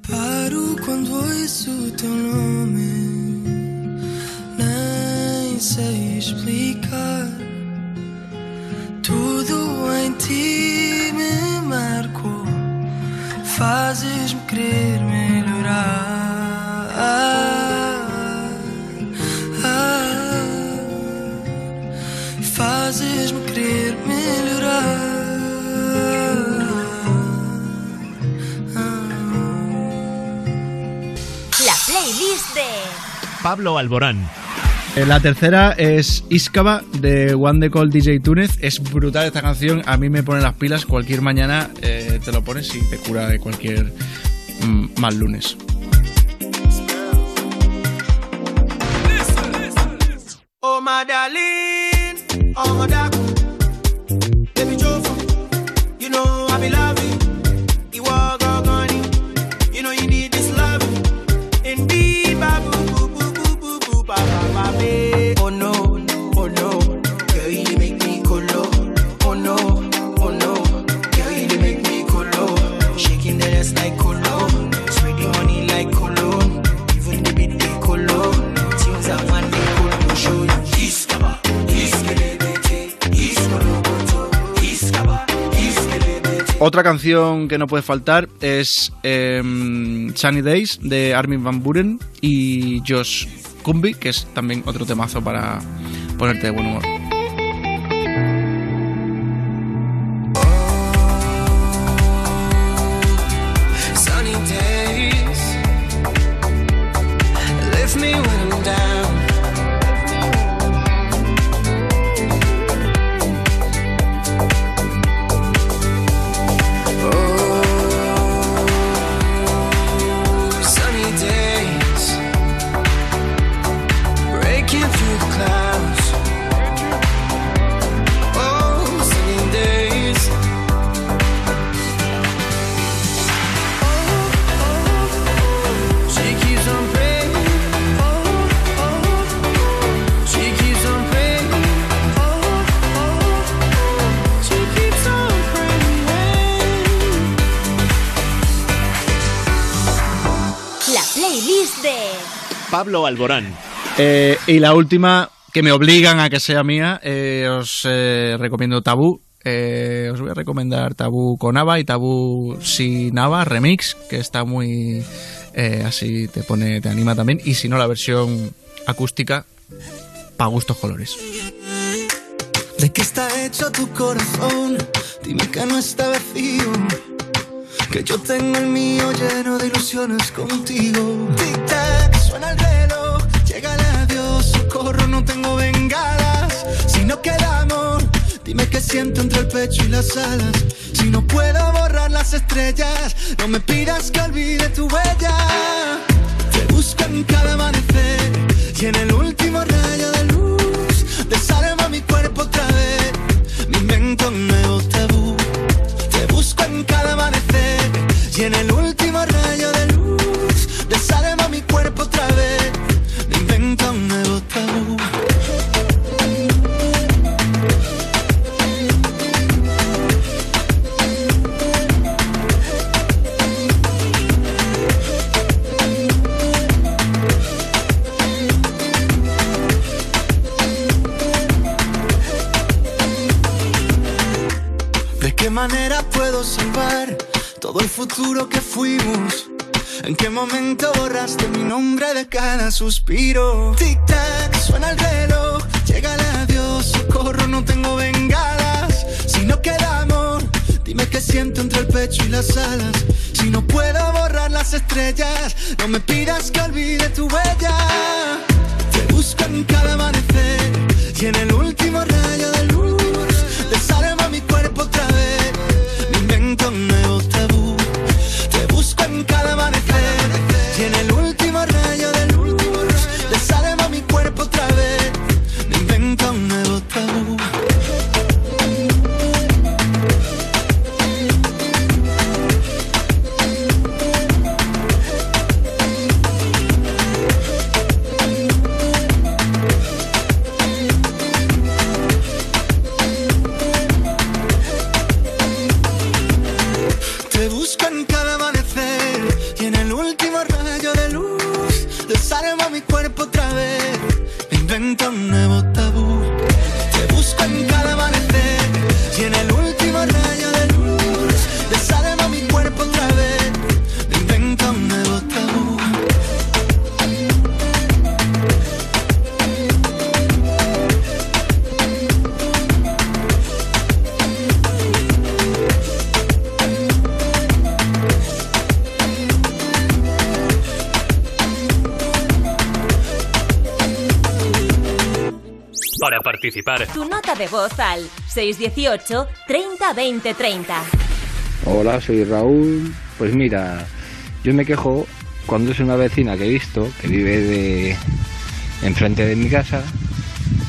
Paro quando ouço o teu nome, nem sei explicar. Tudo em ti me marcou, fazes-me querer melhorar. Fazes-me querer melhorar. Playlist de Pablo Alborán. Eh, La tercera es Iskaba de One The Call DJ Túnez. Es brutal esta canción. A mí me pone las pilas. Cualquier mañana eh, te lo pones y te cura de cualquier mm, mal lunes. Oh my darling, oh my Otra canción que no puede faltar es em, Sunny Days de Armin Van Buren y Josh Kumbi, que es también otro temazo para ponerte de buen humor. Pablo Alborán. Eh, y la última, que me obligan a que sea mía, eh, os eh, recomiendo Tabú. Eh, os voy a recomendar Tabú con Ava y Tabú sin Ava, remix, que está muy eh, así, te pone, te anima también. Y si no, la versión acústica, pa' gustos colores. ¿De qué está hecho tu corazón? Dime que no está vacío. Que yo tengo el mío lleno de ilusiones contigo. Tic-tac, suena el reloj. Llega el adiós, socorro, no tengo bengalas. Si no queda amor, dime qué siento entre el pecho y las alas. Si no puedo borrar las estrellas, no me pidas que olvide tu huella. Te busco en cada amanecer y en el último rayo de luz. Desarma mi cuerpo otra vez, mi invento un nuevo tabú. Te busco en cada amanecer y en el último rayo de cuerpo otra vez. Inventa un nuevo tabú. ¿De qué manera puedo salvar todo el futuro que fuimos? ¿En qué momento borraste mi nombre de cada suspiro? Tic-tac, suena el reloj, llega el adiós, socorro, no tengo bengalas. Si no queda amor, dime qué siento entre el pecho y las alas. Si no puedo borrar las estrellas, no me pidas que olvide tu huella. Te busco en cada amanecer y en el último rayo Tu nota de voz al 618 30 20 30. Hola, soy Raúl. Pues mira, yo me quejo cuando es una vecina que he visto que vive de enfrente de mi casa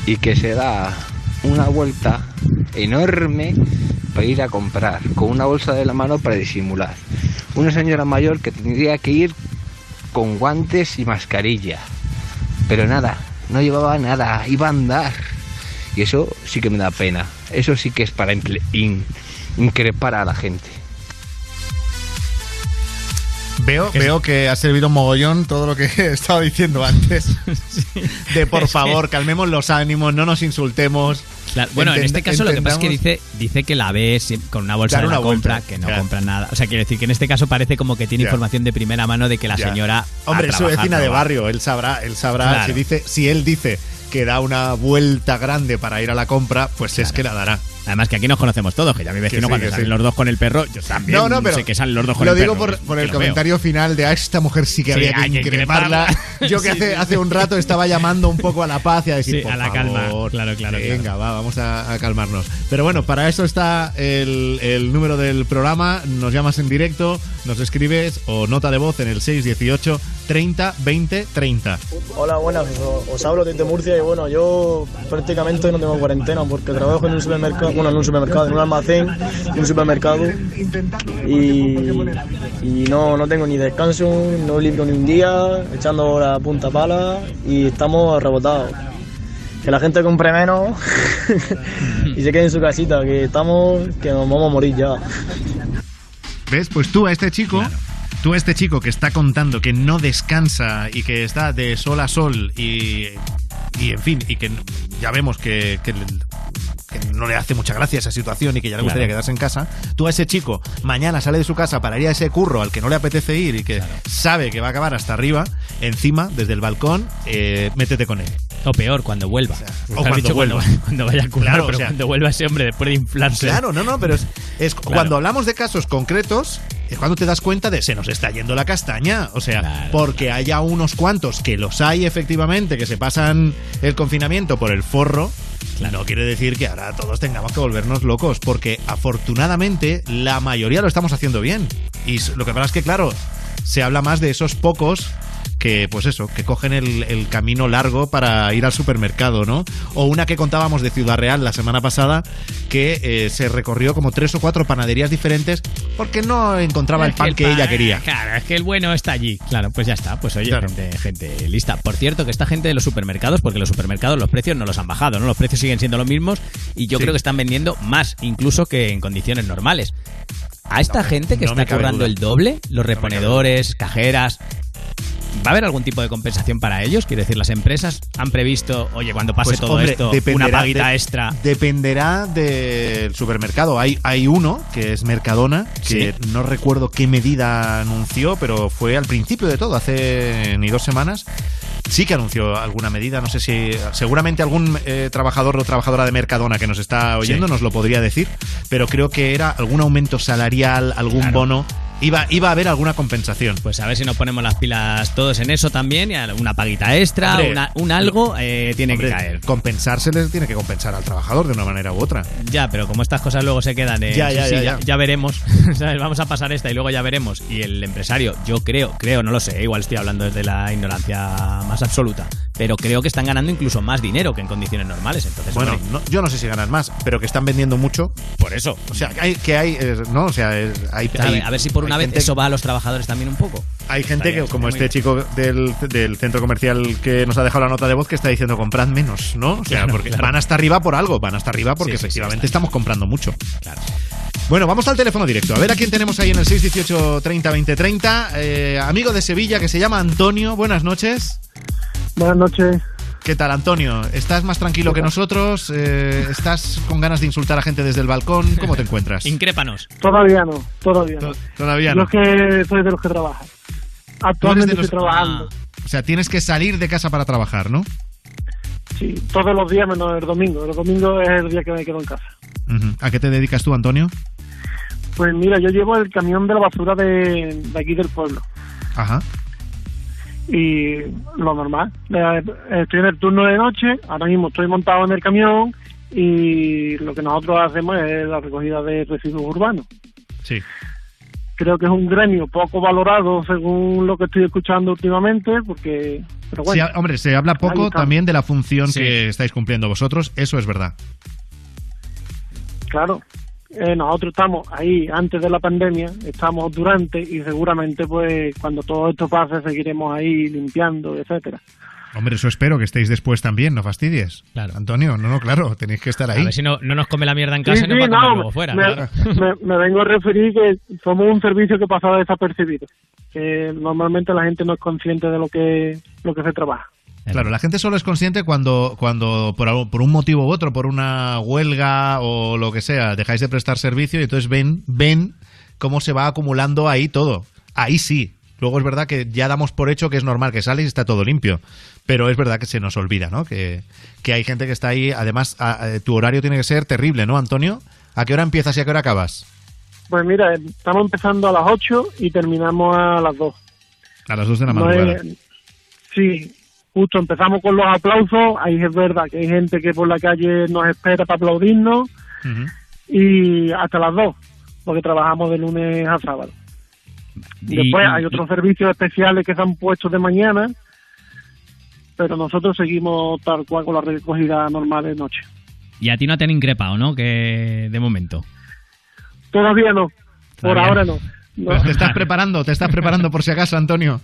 y que se da una vuelta enorme para ir a comprar con una bolsa de la mano para disimular. Una señora mayor que tendría que ir con guantes y mascarilla. Pero nada, no llevaba nada, iba a andar. Y eso sí que me da pena. Eso sí que es para in- increpar a la gente. Veo, veo que ha servido mogollón todo lo que he estado diciendo antes. De por favor, calmemos los ánimos, no nos insultemos. Claro, bueno, en este caso lo que pasa es que dice, dice que la ve con una bolsa de la una vuelta, compra, que no claro. compra nada. O sea, quiero decir que en este caso parece como que tiene información de primera mano de que la señora. Hombre, es su vecina de barrio, él sabrá, él sabrá Claro. si dice, si él dice que da una vuelta grande para ir a la compra, pues es que la dará. Además que aquí nos conocemos todos, que ya mi vecino sí, cuando que salen sí. los dos con el perro, yo también No, no, pero sé que salen los dos con lo el digo perro. por, que- por el lo veo. comentario final de a esta mujer sí que Sí, había que increparla. Yo que Sí, hace, sí. hace un rato estaba llamando un poco a la paz y a decir, Sí, por a la calma. favor, Claro, claro, Venga, claro. va, vamos a, a calmarnos. Pero bueno, para eso está el, el número del programa. Nos llamas en directo, nos escribes o nota de voz en el 618 30 20 30. Hola, buenas. Os- Os hablo desde Murcia y bueno, yo prácticamente no tengo cuarentena porque trabajo en un supermercado, bueno, en un supermercado, en un almacén, en un supermercado y, y no, no tengo ni descanso, no libro ni un día, echando la punta pala y estamos rebotados. Que la gente compre menos y se quede en su casita, que estamos, que nos vamos a morir ya. ¿Ves? Pues tú a este chico, tú a este chico que está contando que no descansa y que está de sol a sol y, y en fin, y que ya vemos que, que, que no le hace mucha gracia esa situación y que ya le gustaría Claro. quedarse en casa, tú a ese chico mañana sale de su casa para ir a ese curro al que no le apetece ir y que sabe que va a acabar hasta arriba, encima, desde el balcón, eh, métete con él. O peor, cuando vuelva. o cuando dicho vuelva. Cuando, cuando vaya a currar, Claro, o sea- cuando vuelva ese hombre después de inflarse. Claro, no, no, pero es, es Claro. cuando hablamos de casos concretos, es cuando te das cuenta de se nos está yendo la castaña. O sea, porque haya unos cuantos que los hay efectivamente, que se pasan el confinamiento por el forro. No quiere decir que ahora todos tengamos que volvernos locos, porque afortunadamente la mayoría lo estamos haciendo bien. Y lo que pasa es que, claro, se habla más de esos pocos que, pues eso, que cogen el, el camino largo para ir al supermercado, ¿no? O una que contábamos de Ciudad Real la semana pasada, que eh, se recorrió como tres o cuatro panaderías diferentes porque no encontraba el pan el que pan- ella quería. Claro, es que el bueno está allí. Claro, pues ya está. Pues oye, Claro. gente, gente lista. Por cierto, que esta gente de los supermercados, porque los supermercados los precios no los han bajado, ¿no? Los precios siguen siendo los mismos y yo Sí. creo que están vendiendo más, incluso que en condiciones normales. A esta gente que no está cobrando duda. el doble, los reponedores, cajeras, ¿Va a haber algún tipo de compensación para ellos? Quiero decir, las empresas han previsto, oye, cuando pase Pues, todo hombre, esto, una paguita de- extra. Dependerá del supermercado. Hay, hay uno que es Mercadona, que Sí. no recuerdo qué medida anunció, pero fue al principio de todo, hace ni dos semanas. Sí que anunció alguna medida, no sé si. Seguramente algún eh, trabajador o trabajadora de Mercadona que nos está oyendo Sí. nos lo podría decir, pero creo que era algún aumento salarial, algún Claro. bono. Iba, iba a haber alguna compensación. Pues a ver si nos ponemos las pilas todos en eso también, y una paguita extra, Hombre, una- un algo, eh, tiene Hombre, que caer. Compensarse les tiene que compensar al trabajador de una manera u otra. Ya, pero como estas cosas luego se quedan en Ya, ya, sí, sí, ya, ya. veremos, ¿sabes? vamos a pasar esta y luego ya veremos. Y el empresario, yo creo, creo, no lo sé, igual estoy hablando desde la ignorancia más absoluta, pero creo que están ganando incluso más dinero que en condiciones normales. Entonces, Bueno, no- yo no sé si ganan más, pero que están vendiendo mucho. Por eso. O sea, hay, que hay, eh, ¿no? O sea, es- hay, a, hay- ver, a ver si por una vez gente- eso va a los trabajadores también un poco. Hay gente Estaría- que, como este chico del, del centro comercial que nos ha dejado la nota de voz, que está diciendo comprad menos, ¿no? O sea, Claro, porque claro. van hasta arriba por algo, van hasta arriba porque Sí, sí, sí, efectivamente estamos comprando mucho. Claro. Bueno, vamos al teléfono directo. A ver a quién tenemos ahí en el 618 30 20 30. Eh, amigo de Sevilla que se llama Antonio. Buenas noches. Buenas noches. ¿Qué tal, Antonio? ¿Estás más tranquilo que nosotros? Eh, ¿Estás con ganas de insultar a gente desde el balcón? ¿Cómo te encuentras? Incrépanos. Todavía no, todavía no. Todavía no. es que soy de los que trabajan. Actualmente estoy los- trabajando. O sea, tienes que salir de casa para trabajar, ¿no? Sí, todos los días menos el domingo. El domingo es el día que me quedo en casa. ¿A qué te dedicas tú, Antonio? Pues mira, yo llevo el camión de la basura de, de aquí del pueblo. Ajá. Y lo normal. Estoy en el turno de noche, ahora mismo estoy montado en el camión y lo que nosotros hacemos es la recogida de residuos urbanos. Sí. Creo que es un gremio poco valorado según lo que estoy escuchando últimamente, porque... Pero bueno, Sí, hombre, se habla poco también de la función Sí. que estáis cumpliendo vosotros, eso es verdad. Claro, eh, nosotros estamos ahí antes de la pandemia, estamos durante y seguramente pues cuando todo esto pase seguiremos ahí limpiando, etcétera. Hombre, eso espero que estéis después también, no fastidies. Claro. Antonio, no, no, claro, tenéis que estar ahí. A ver si no, no nos come la mierda en casa Sí, y nos sí, va a comer no, luego fuera. me, claro. me- me vengo a referir que somos un servicio que pasaba desapercibido, que normalmente la gente no es consciente de lo que lo que se trabaja. Claro, la gente solo es consciente cuando, cuando por, algo- por un motivo u otro, por una huelga o lo que sea, dejáis de prestar servicio y entonces ven, ven cómo se va acumulando ahí todo. Ahí sí. Luego es verdad que ya damos por hecho que es normal que sales y está todo limpio. Pero es verdad que se nos olvida, ¿no? Que, que hay gente que está ahí. Además, a- a- tu horario tiene que ser terrible, ¿no, Antonio? ¿A qué hora empiezas y a qué hora acabas? Pues mira, estamos empezando a las 8 y terminamos a las 2. A las 2 de la No madrugada. es- sí, justo empezamos con los aplausos. Ahí es verdad que hay gente que por la calle nos espera para aplaudirnos y hasta las 2, porque trabajamos de lunes a sábado. Y- Después hay otros servicios especiales que se han puesto de mañana, pero nosotros seguimos tal cual con la recogida normal de noche. Y a ti no te han increpado, ¿no? Que de momento. Todavía no, por Todavía ahora no. no. No. Pues te estás preparando, te estás preparando por si acaso, Antonio.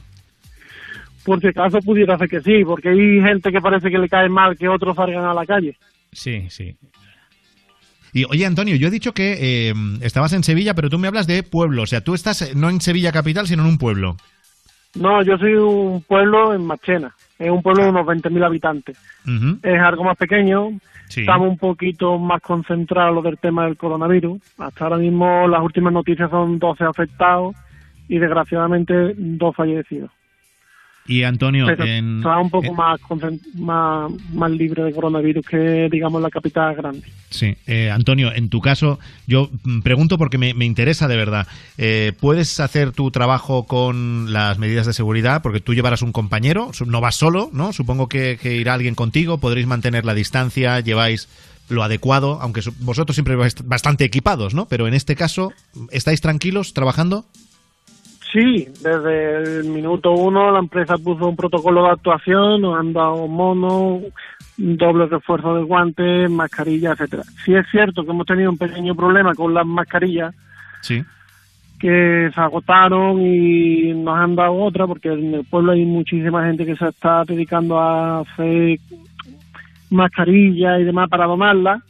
Por si acaso pudiera ser que sí, porque hay gente que parece que le cae mal que otros salgan a la calle. Sí, sí. Y oye, Antonio, yo he dicho que eh, estabas en Sevilla, pero tú me hablas de pueblo. O sea, tú estás eh, no en Sevilla capital, sino en un pueblo. No, yo soy un pueblo en Marchena, es un pueblo de unos 20.000 habitantes. Es algo más pequeño, Sí. estamos un poquito más concentrados del tema del coronavirus. Hasta ahora mismo las últimas noticias son 12 afectados y desgraciadamente dos fallecidos. Y Antonio, en, está un poco en- más, más más libre de coronavirus que, digamos, la capital grande. sí, eh, Antonio, en tu caso, yo mm, pregunto porque me, me interesa de verdad. Eh, ¿Puedes hacer tu trabajo con las medidas de seguridad? Porque tú llevarás un compañero, no vas solo, ¿no? Supongo que, que irá alguien contigo, podréis mantener la distancia, lleváis lo adecuado, aunque vosotros siempre vais bastante equipados, ¿no? Pero en este caso, ¿estáis tranquilos trabajando? Sí, desde el minuto uno la empresa puso un protocolo de actuación, nos han dado monos, doble refuerzo de guantes, mascarillas, etcétera. Sí es cierto que hemos tenido un pequeño problema con las mascarillas Sí. que se agotaron y nos han dado otra porque en el pueblo hay muchísima gente que se está dedicando a hacer mascarillas y demás para donarlas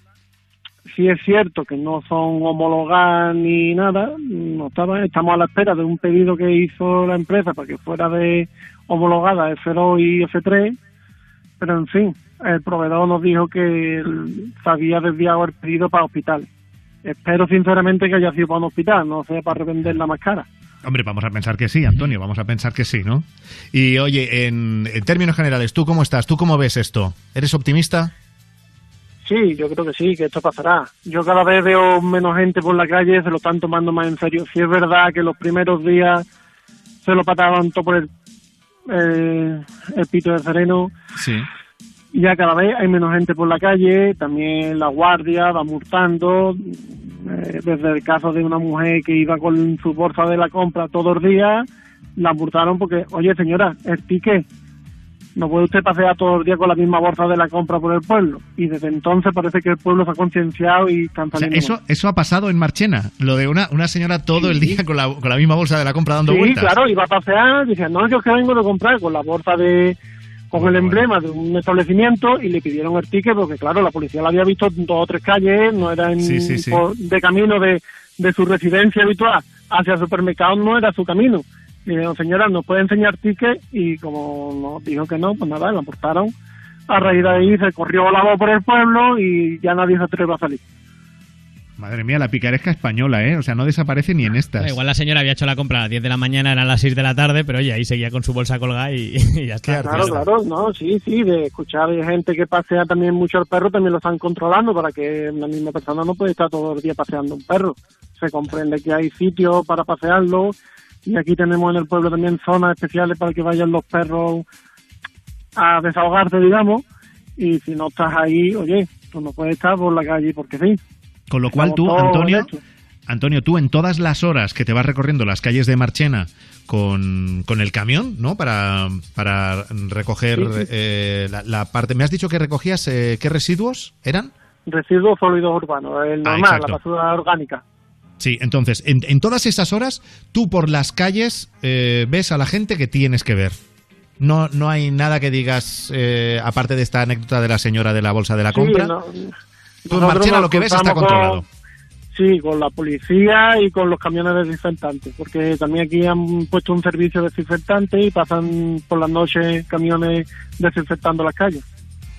si es cierto que no son homologadas ni nada, no estaba, estamos a la espera de un pedido que hizo la empresa para que fuera de homologada F2 y F3, pero en fin, el proveedor nos dijo que se había desviado el pedido para hospital. Espero sinceramente que haya sido para un hospital, no sea para revender la más cara. Hombre, vamos a pensar que sí, Antonio, vamos a pensar que sí, ¿no? Y oye, en, en términos generales, ¿tú cómo estás? ¿Tú cómo ves esto? ¿Eres optimista? Sí, yo creo que sí, que esto pasará. Yo cada vez veo menos gente por la calle, se lo están tomando más en serio. Si es verdad que los primeros días se lo pataban todo por el, eh, el pito de sereno, Sí. ya cada vez hay menos gente por la calle, también la guardia va multando, eh, desde el caso de una mujer que iba con su bolsa de la compra todos los días, la multaron porque, oye señora, el ticket, no puede usted pasear todos los días con la misma bolsa de la compra por el pueblo. Y desde entonces parece que el pueblo se ha concienciado y están O sea, saliendo eso, eso ha pasado en Marchena, lo de una, una señora todo el día con la, con la misma bolsa de la compra dando sí, vueltas. claro, iba a pasear, dice, no, yo es que vengo de comprar con la bolsa de con el emblema de un establecimiento y le pidieron el ticket porque, claro, la policía la había visto en dos o tres calles, no era en, Sí, sí, sí. por- de camino de, de su residencia habitual hacia el supermercado, no era su camino. Y señora, ¿nos puede enseñar ticket? Y como nos dijo que no, pues nada, la portaron. A raíz de ahí se corrió la voz por el pueblo y ya nadie se atreve a salir. Madre mía, la picaresca española, ¿eh? O sea, no desaparece ni en estas. Igual la señora había hecho la compra a las 10 de la mañana, eran las 6 de la tarde, pero oye, ahí seguía con su bolsa colgada y, y ya está. Claro, claro, no, sí, sí, de escuchar de gente que pasea también mucho al perro, también lo están controlando para que la misma persona no puede estar todo el día paseando un perro. Se comprende que hay sitios para pasearlo y aquí tenemos en el pueblo también zonas especiales para que vayan los perros a desahogarse, digamos, y si no estás ahí, oye, tú no puedes estar por la calle porque sí. Con lo cual tú, Estamos todos Antonio. Antonio, tú en todas las horas que te vas recorriendo las calles de Marchena con, con el camión, ¿no? Para, para recoger Sí, sí. eh, la, la parte... ¿Me has dicho que recogías eh, qué residuos eran? Residuos sólidos urbanos, el Ah, normal, la basura orgánica. Sí, entonces, en, en todas esas horas, tú por las calles eh, ves a la gente que tienes que ver. No, no hay nada que digas, eh, aparte de esta anécdota de la señora de la bolsa de la Sí, compra. no- tú en nosotros Marchena lo que ves está con- controlado. Sí, con la policía y con los camiones desinfectantes, porque también aquí han puesto un servicio desinfectante y pasan por las noches camiones desinfectando las calles.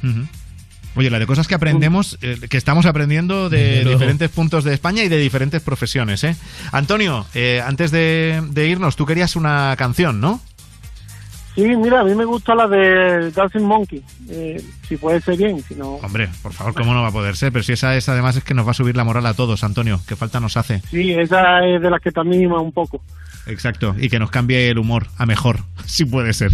Ujú. Oye, la de cosas que aprendemos, eh, que estamos aprendiendo de diferentes puntos de España y de diferentes profesiones, ¿eh? Antonio, eh, antes de, de irnos, tú querías una canción, ¿no? Sí, mira, a mí me gusta la de Dancing Monkey, eh, si puede ser bien, si no... Hombre, por favor, ¿cómo no va a poder ser? Pero si esa es, además, es que nos va a subir la moral a todos, Antonio, que falta nos hace. Sí, esa es de las que te anima un poco. Exacto, y que nos cambie el humor a mejor, si puede ser.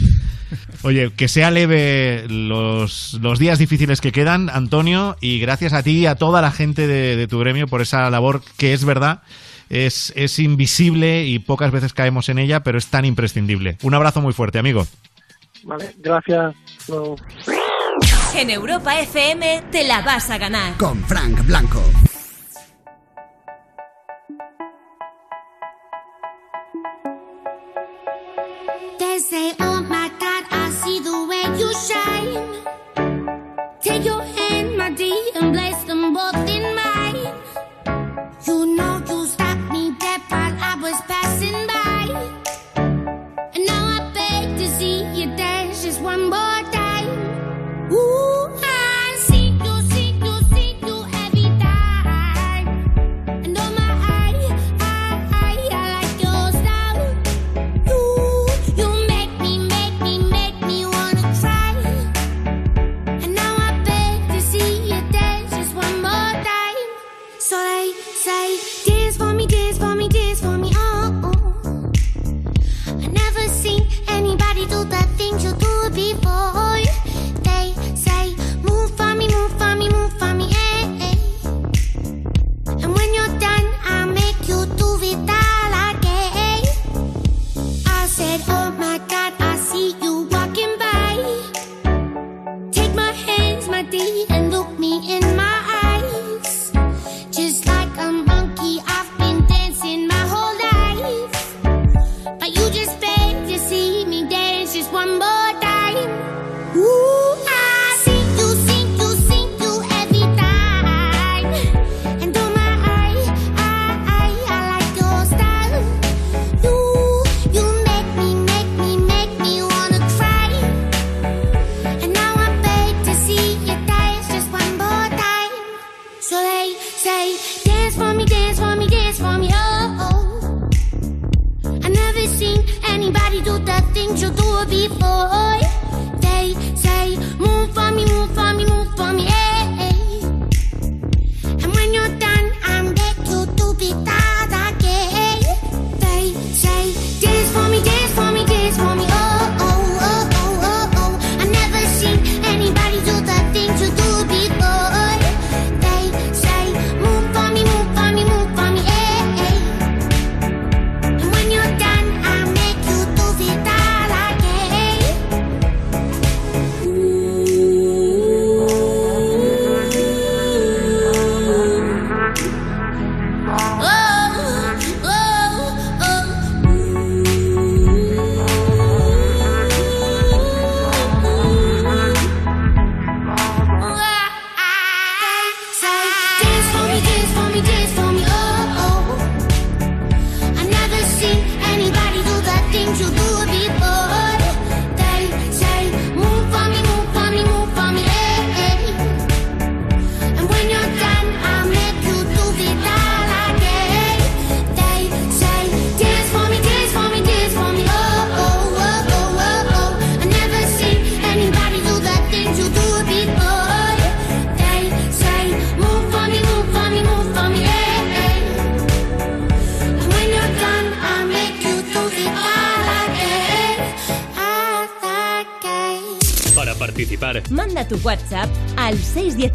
Oye, que sea leve los, los días difíciles que quedan, Antonio, y gracias a ti y a toda la gente de, de tu gremio por esa labor que es verdad, es, es invisible y pocas veces caemos en ella, pero es tan imprescindible. Un abrazo muy fuerte, amigo. Vale, gracias. Luego. En Europa FM te la vas a ganar. Con Frank Blanco.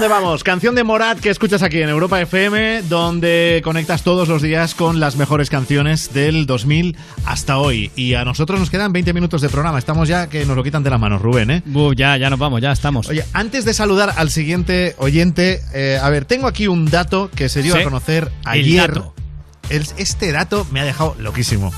Dónde vamos? Canción de Morat que escuchas aquí en Europa FM, donde conectas todos los días con las mejores canciones del 2000 hasta hoy. Y a nosotros nos quedan 20 minutos de programa. Estamos ya que nos lo quitan de las manos, Rubén, ¿eh? ya, ya nos vamos, ya estamos. Oye, antes de saludar al siguiente oyente, eh, a ver, tengo aquí un dato que se dio Sí. a conocer El ayer. dato. El- este dato me ha dejado loquísimo.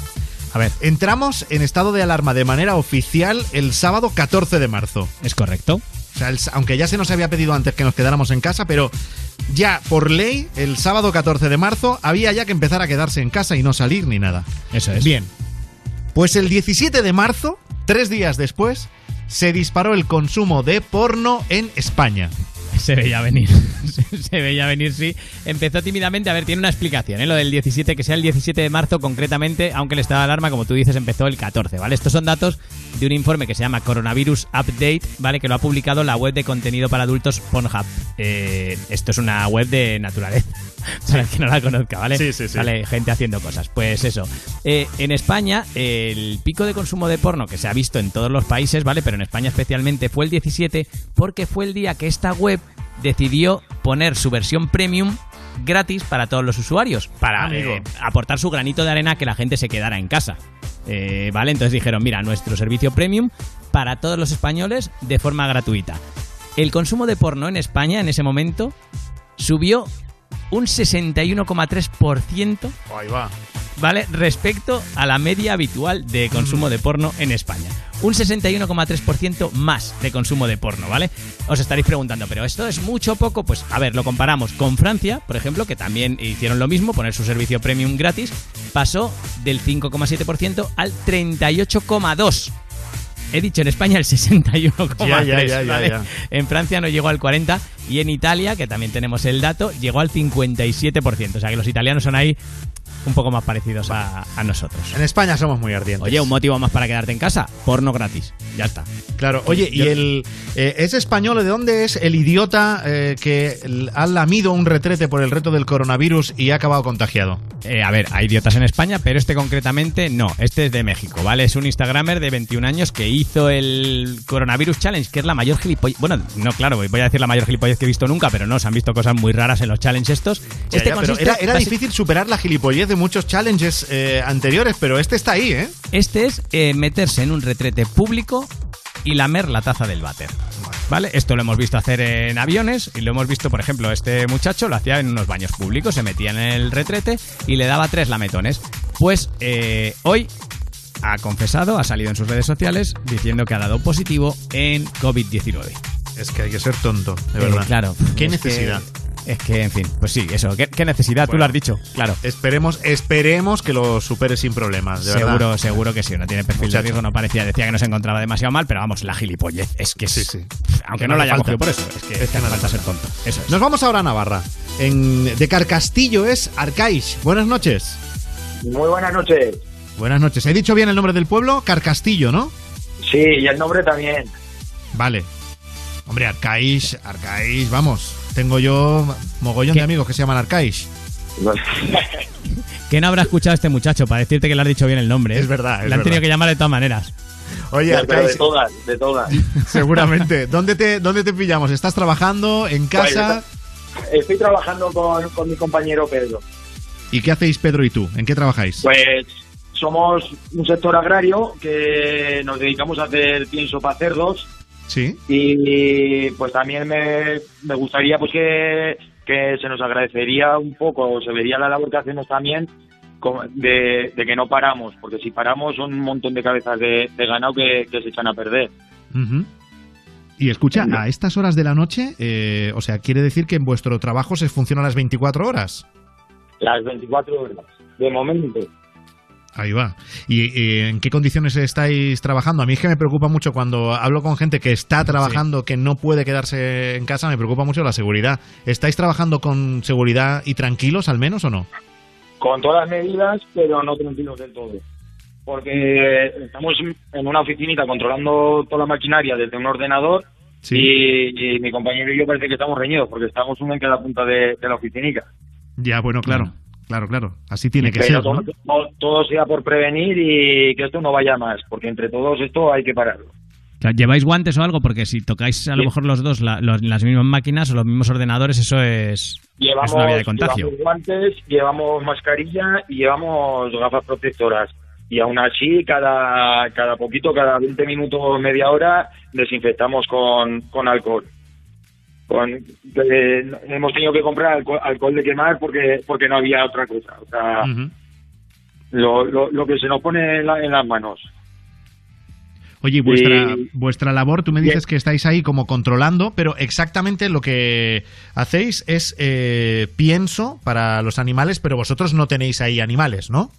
A ver, entramos en estado de alarma de manera oficial el sábado 14 de marzo. Es correcto. O sea, el- aunque ya se nos había pedido antes que nos quedáramos en casa, pero ya por ley, el sábado 14 de marzo, había ya que empezar a quedarse en casa y no salir ni nada. Eso es. Bien. Pues el 17 de marzo, tres días después, se disparó el consumo de porno en España. Se veía venir. Se- veía venir, sí. Empezó tímidamente. A ver, tiene una explicación, ¿eh? Lo del 17, que sea el 17 de marzo concretamente, aunque el estado de alarma, como tú dices, empezó el 14, ¿vale? Estos son datos de un informe que se llama Coronavirus Update, ¿vale? Que lo ha publicado la web de contenido para adultos Pornhub. Eh, esto es una web de naturaleza. Para el que no la conozca, ¿vale? Sí, sí, sí. Vale, gente haciendo cosas. Pues eso. Eh, en España, el pico de consumo de porno que se ha visto en todos los países, ¿vale? Pero en España especialmente fue el 17 porque fue el día que esta web decidió poner su versión premium gratis para todos los usuarios, para Amigo. eh, aportar su granito de arena a que la gente se quedara en casa. Eh, ¿Vale? Entonces dijeron, mira, nuestro servicio premium para todos los españoles de forma gratuita. El consumo de porno en España en ese momento subió un 61,3%. Ahí va. ¿vale? Respecto a la media habitual de consumo de porno en España. Un 61,3% más de consumo de porno, ¿vale? Os estaréis preguntando, ¿pero esto es mucho o poco? Pues a ver, lo comparamos con Francia, por ejemplo, que también hicieron lo mismo, poner su servicio premium gratis, pasó del 5,7% al 38,2%. He dicho en España el 61,3%. Ya, ya, ya, ya, ¿vale? ya. En Francia no llegó al 40% y en Italia, que también tenemos el dato, llegó al 57%. O sea que los italianos son ahí un poco más parecidos a, a nosotros. En España somos muy ardientes. Oye, un motivo más para quedarte en casa, porno gratis. Ya está. Claro, oye, ¿y el eh, es español? ¿De dónde es el idiota eh, que ha lamido un retrete por el reto del coronavirus y ha acabado contagiado? Eh, a ver, hay idiotas en España, pero este concretamente no. Este es de México, ¿vale? Es un Instagramer de 21 años que hizo el Coronavirus Challenge, que es la mayor gilipollez. Bueno, no, claro, voy a decir la mayor gilipollez que he visto nunca, pero no, se han visto cosas muy raras en los challenges estos. Este ya, consiste era, era difícil superar la gilipollez de muchos challenges eh, anteriores, pero este está ahí, ¿eh? Este es eh, meterse en un retrete público y lamer la taza del váter. ¿Vale? Esto lo hemos visto hacer en aviones y lo hemos visto, por ejemplo, este muchacho lo hacía en unos baños públicos, se metía en el retrete y le daba tres lametones. Pues eh, hoy ha confesado, ha salido en sus redes sociales diciendo que ha dado positivo en COVID-19. Es que hay que ser tonto, de Eh, verdad. claro. ¿Qué Es necesidad? que- es que, en fin, pues sí, eso. ¿Qué, qué necesidad? Tú lo has dicho, claro. Esperemos, esperemos que lo supere sin problemas, de seguro, verdad. seguro que sí. No tiene perfil Muchacho. de riesgo, no parecía. Decía que no se encontraba demasiado mal, pero vamos, la gilipollez es que es. Aunque Que no no la haya cogido por eso, es que, Es que no falta ser tonto. Eso es. Nos vamos ahora a Navarra. En, de Carcastillo es Arcaiz. Buenas noches. Muy buenas noches. Buenas noches. He dicho bien el nombre del pueblo, Carcastillo, ¿no? Sí, y el nombre también. Vale. Hombre, Arcaiz, Arcaiz, vamos. Tengo yo mogollón de amigos que se llaman Arcaiz. ¿Qué no habrá escuchado este muchacho para decirte que le has dicho bien el nombre? Es verdad, es Le han verdad. tenido que llamar de todas maneras. Oye, Pero de todas, de todas. seguramente. ¿Dónde te, ¿Dónde te pillamos? ¿Estás trabajando en casa? Pues, estoy trabajando con, con mi compañero Pedro. ¿Y qué hacéis Pedro y tú? ¿En qué trabajáis? Pues somos un sector agrario que nos dedicamos a hacer pienso para cerdos Sí. y pues también me, me gustaría pues que, que se nos agradecería un poco, se vería la labor que hacemos también de, de que no paramos, porque si paramos son un montón de cabezas de, de ganado que, que se echan a perder. Y escucha, a estas horas de la noche, eh, o sea, quiere decir que en vuestro trabajo se funciona las 24 horas. Las 24 horas, de momento. Ahí va. ¿Y, en qué condiciones estáis trabajando? A mí es que me preocupa mucho cuando hablo con gente que está trabajando, que no puede quedarse en casa, me preocupa mucho la seguridad. ¿Estáis trabajando con seguridad y tranquilos al menos o no? con todas las medidas, pero no tranquilos del todo. Porque estamos en una oficinita controlando toda la maquinaria desde un ordenador y, y mi compañero y yo parece que estamos reñidos porque estamos uno en cada punta de, de la oficinica. Ya, bueno, claro. Claro, claro. Así tiene que ser, todo, ¿no? todo- todo sea por prevenir y que esto no vaya más, porque entre todos esto hay que pararlo. ¿Lleváis guantes o algo? Porque si tocáis a lo mejor los dos la- los- las mismas máquinas o los mismos ordenadores, eso es, Llevamos, es una vía de contagio. llevamos guantes, llevamos mascarilla y llevamos gafas protectoras. Y aún así, cada, cada poquito, cada 20 minutos, media hora, desinfectamos con, con alcohol. Con, eh, hemos tenido que comprar alcohol, alcohol de quemar porque porque no había otra cosa. O sea, lo, lo, lo que se nos pone en, la- en las manos. Oye, vuestra, Y- vuestra labor, tú me dices que estáis ahí como controlando, pero exactamente lo que hacéis es eh, pienso para los animales, pero vosotros no tenéis ahí animales, ¿no?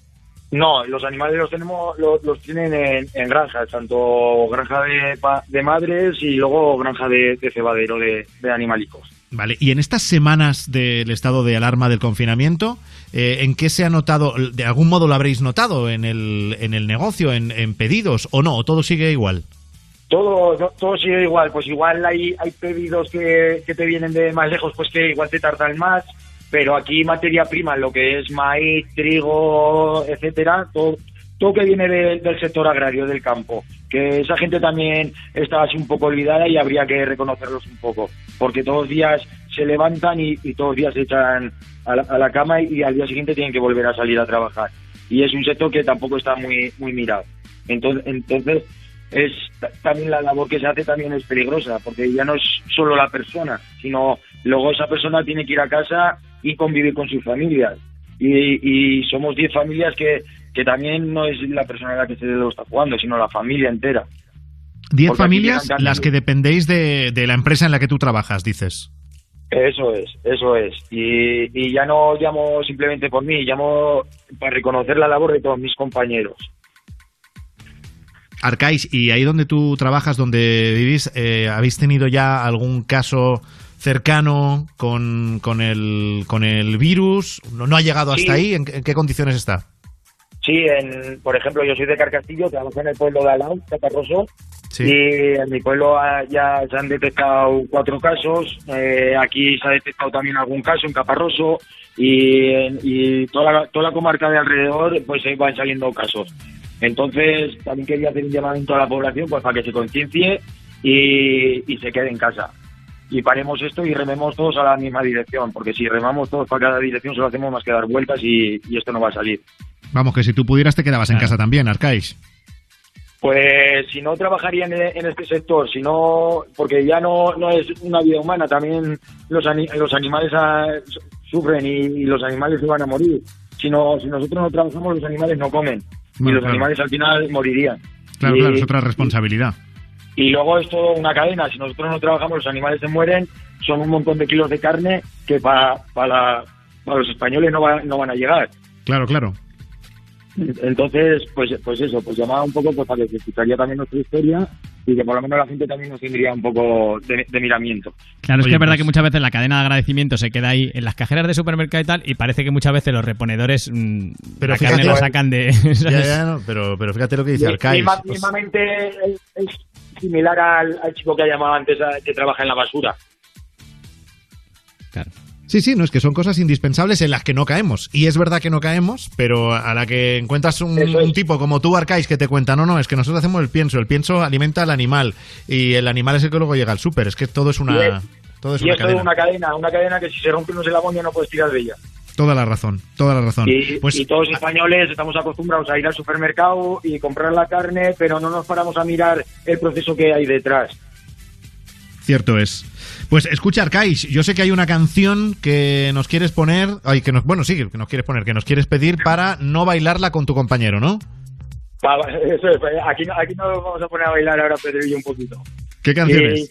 No, los animales los tenemos, los, los tienen en, en granjas, tanto granja de, de madres y luego granja de, de cebadero de, de animalicos. Vale, y en estas semanas del estado de alarma del confinamiento, eh, ¿en qué se ha notado? ¿De algún modo lo habréis notado en el, en el negocio, en, en pedidos o no? ¿O todo sigue igual? Todo, to- todo sigue igual, pues igual hay, hay pedidos que, que te vienen de más lejos, pues que igual te tardan más, pero aquí materia prima, lo que es maíz, trigo, etcétera, todo, todo que viene de- del sector agrario, del campo, que esa gente también está así un poco olvidada y habría que reconocerlos un poco, porque todos los días se levantan y, y todos los días se echan a la, a la cama y, al día siguiente tienen que volver a salir a trabajar. Y es un sector que tampoco está muy, muy mirado. Entonces, entonces es ta- también la labor que se hace también es peligrosa, porque ya no es solo la persona, sino luego esa persona tiene que ir a casa y convivir con sus familias. Y, y somos 10 familias que, que también no es la persona la que se lo está jugando, sino la familia entera. Diez Porque aquí familias llegan las que dependéis de, de la empresa en la que tú trabajas, dices. Eso es, eso es. Y, y ya no llamo simplemente por mí, llamo para reconocer la labor de todos mis compañeros. Arcais, y ahí donde tú trabajas, donde vivís, eh, ¿habéis tenido ya algún caso cercano con, con, el, con el virus? ¿No, no ha llegado hasta Sí. ahí? ¿En, qué- en qué condiciones está? Sí, en, por ejemplo, yo soy de Carcastillo, trabajo en el pueblo de Alao, Catarroso, Sí. y en mi pueblo ya se han detectado cuatro casos, eh, aquí se ha detectado también algún caso en Caparroso, y, en- y toda, la, toda la comarca de alrededor pues ahí van saliendo casos. Entonces, también quería hacer un llamamiento a la población pues para que se conciencie y, y se quede en casa. Y paremos esto y rememos todos a la misma dirección, porque si remamos todos para cada dirección solo hacemos más que dar vueltas y, y esto no va a salir. Vamos, que si tú pudieras te quedabas en casa también, Arcais. Pues si no trabajaría en, en este sector, si no, porque ya no, no es una vida humana, también los, ani- los animales ah, su- sufren y, y los animales se van a morir. Si, no, si nosotros no trabajamos, los animales no comen y los claro. animales al final morirían. Claro, Y- claro, es otra responsabilidad. Y luego es todo una cadena, si nosotros no trabajamos, los animales se mueren, son un montón de kilos de carne que para, para, para los españoles no, va- no van a llegar. Claro, claro. Entonces, pues, pues eso, pues llamaba un poco pues, para que se escucharía también nuestra historia y que por lo menos la gente también nos tendría un poco de, de miramiento. Claro, es que es verdad pues- que muchas veces la cadena de agradecimiento se queda ahí en las cajeras de supermercado y tal, y parece que muchas veces los reponedores mm, Pero la fíjate- carne la sacan de... Ya, ¿sabes? ya, no, pero, pero fíjate lo que dice Arcais. Misma- Pues- mismamente es, es similar al, al chico que ha llamado antes a- que trabaja en la basura. Sí, sí, no es que son cosas indispensables en las que no caemos. Y es verdad que no caemos, pero a la que encuentras un, un tipo como tú, Arcais, que te cuenta, no, no, es que nosotros hacemos el pienso, el pienso alimenta al animal y el animal es el que luego llega al súper. Es que todo es una, todo es y una cadena. una cadena, una cadena que si se rompe unos eslabones ya no puedes tirar de ella. Toda la razón, toda la razón. Y, Pues y todos los españoles estamos acostumbrados a ir al supermercado y comprar la carne, pero no nos paramos a mirar el proceso que hay detrás. cierto es. Pues escucha, Arcais, yo sé que hay una canción que nos quieres poner, ay, que nos, bueno, sí, que nos quieres poner, que nos quieres pedir para no bailarla con tu compañero, ¿no? Eso es, aquí, no- aquí nos vamos a poner a bailar ahora Pedro y yo un poquito. ¿Qué canción es?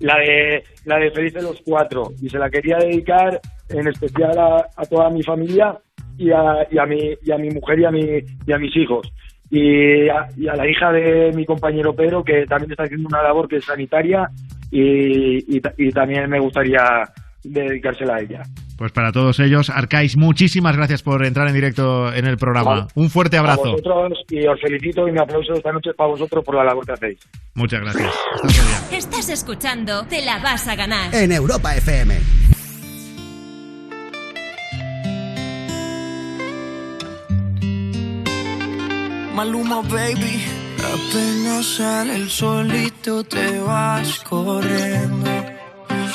La de, la de Felices los Cuatro. Y se la quería dedicar en especial a, a toda mi familia y a, y, a mi, y a mi mujer y a, mi, y a mis hijos. Y a, y a la hija de mi compañero Pedro, que también está haciendo una labor que es sanitaria y, y también me gustaría dedicársela a ella. Pues para todos ellos, Arcais, muchísimas gracias por entrar en directo en el programa. Vale. Un fuerte A abrazo. vosotros y os felicito y mi aplauso esta noche para vosotros por la labor que hacéis. Muchas gracias. Hasta. Estás escuchando Te la vas a ganar. En Europa FM. Maluma, baby. Apenas sale el solito te vas corriendo.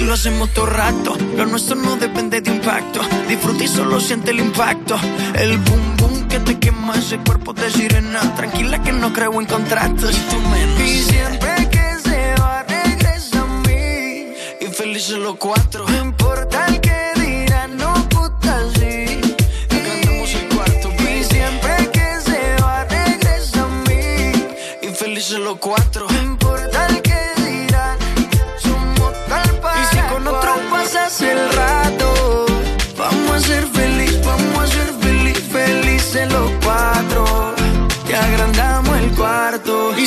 Y lo hacemos todo rato. Lo nuestro no depende de un pacto. Disfruta y solo siente el impacto. El boom boom que te quema ese cuerpo de sirena. Tranquila que no creo en contratos. Y tú menos. Y siempre que se va, regresa a mí. Y felices los cuatro. No importa el que dirán, no puta sí. Y cantamos el cuarto. Y siempre que se va, regresa a mí. Y felices los cuatro.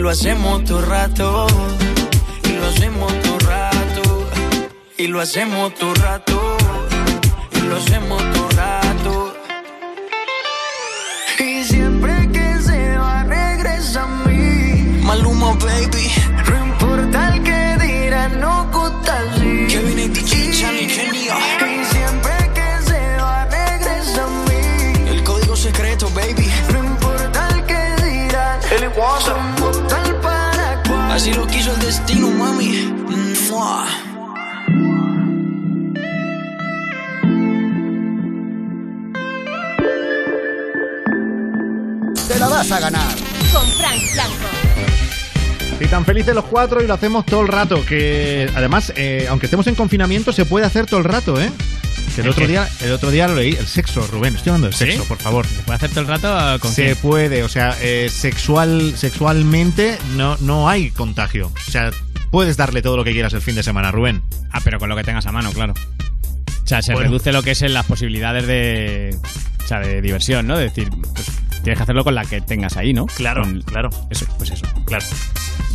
lo hacemos todo rato. Y lo hacemos todo rato. Y lo hacemos todo rato. Y lo hacemos todo rato. Y siempre que se va, regresa a mí. Maluma, baby. No importa el que Así lo quiso el destino, mami. Mua. Te la vas a ganar. Con Frank Blanco. Y tan felices los cuatro y lo hacemos todo el rato. Que además, eh, aunque estemos en confinamiento, se puede hacer todo el rato, ¿eh? Que el ¿El otro día, el otro día lo leí, el sexo, Rubén. Estoy hablando del ¿Sí? sexo, por favor. ¿Se puede hacer todo el rato con Se quién? puede, o sea, eh, sexual, sexualmente no, no hay contagio. O sea, puedes darle todo lo que quieras el fin de semana, Rubén. Ah, pero con lo que tengas a mano, claro. O sea, se Bueno. reduce lo que es en las posibilidades de, o sea, de diversión, ¿no? De decir, pues tienes que hacerlo con la que tengas ahí, ¿no? Claro, Con- claro. Eso, pues eso. Claro.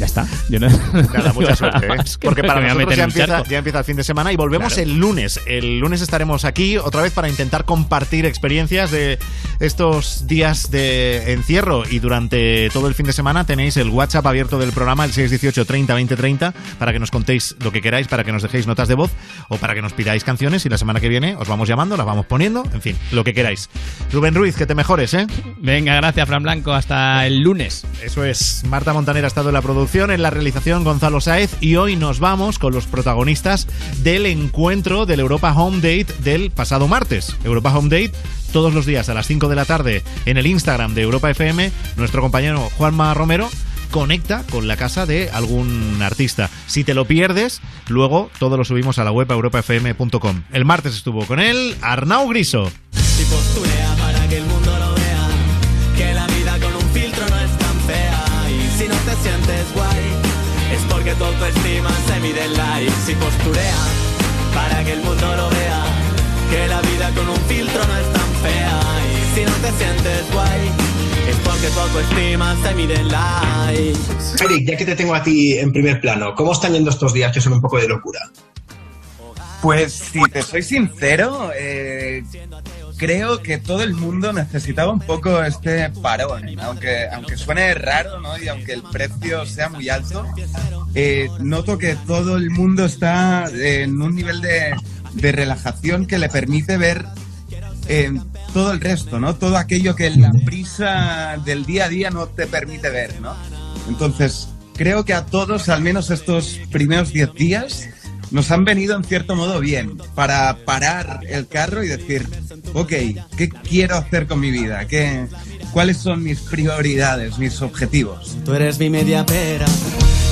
Ya está. Yo no, Nada, mucha suerte, ¿eh? Porque no para nosotros ya empieza, ya empieza el fin de semana y volvemos Claro. el lunes. El lunes estaremos aquí otra vez para intentar compartir experiencias de estos días de encierro y durante todo el fin de semana tenéis el WhatsApp abierto del programa, el 618 30 20 30, para que nos contéis lo que queráis, para que nos dejéis notas de voz o para que nos pidáis canciones y la semana que viene os vamos llamando, las vamos poniendo, en fin, lo que queráis. Rubén Ruiz, que te mejores, ¿eh? Venga, gracias, Fran Blanco. Hasta el lunes. Eso es. Marta Montaner ha estado en la producción, en la realización Gonzalo Sáez y hoy nos vamos con los protagonistas del encuentro del Europa Home Date del pasado martes. Europa Home Date todos los días a las 5 de la tarde en el Instagram de Europa FM. Nuestro compañero Juanma Romero conecta con la casa de algún artista. Si te lo pierdes, luego todo lo subimos a la web europafm.com. El martes estuvo con él Arnau Griso. Si para que el mundo sientes guay, es porque tu autoestima se mide en likes. Si posturea para que el mundo lo vea, que la vida con un filtro no es tan fea. Y si no te sientes guay, es porque tu autoestima se mide en likes. Eric, ya que te tengo a ti en primer plano, ¿cómo están yendo estos días que son un poco de locura? Pues si te soy sincero, eh, creo que todo el mundo necesitaba un poco este parón, aunque, aunque suene raro ¿no? y aunque el precio sea muy alto, eh, noto que todo el mundo está en un nivel de, de relajación que le permite ver eh, todo el resto, ¿no? Todo aquello que la prisa del día a día no te permite ver, ¿no? Entonces, creo que a todos, al menos estos primeros 10 días, nos han venido en cierto modo bien para parar el carro y decir, ok, ¿qué quiero hacer con mi vida? ¿Qué, ¿Cuáles son mis prioridades, mis objetivos? Tú eres mi media pera,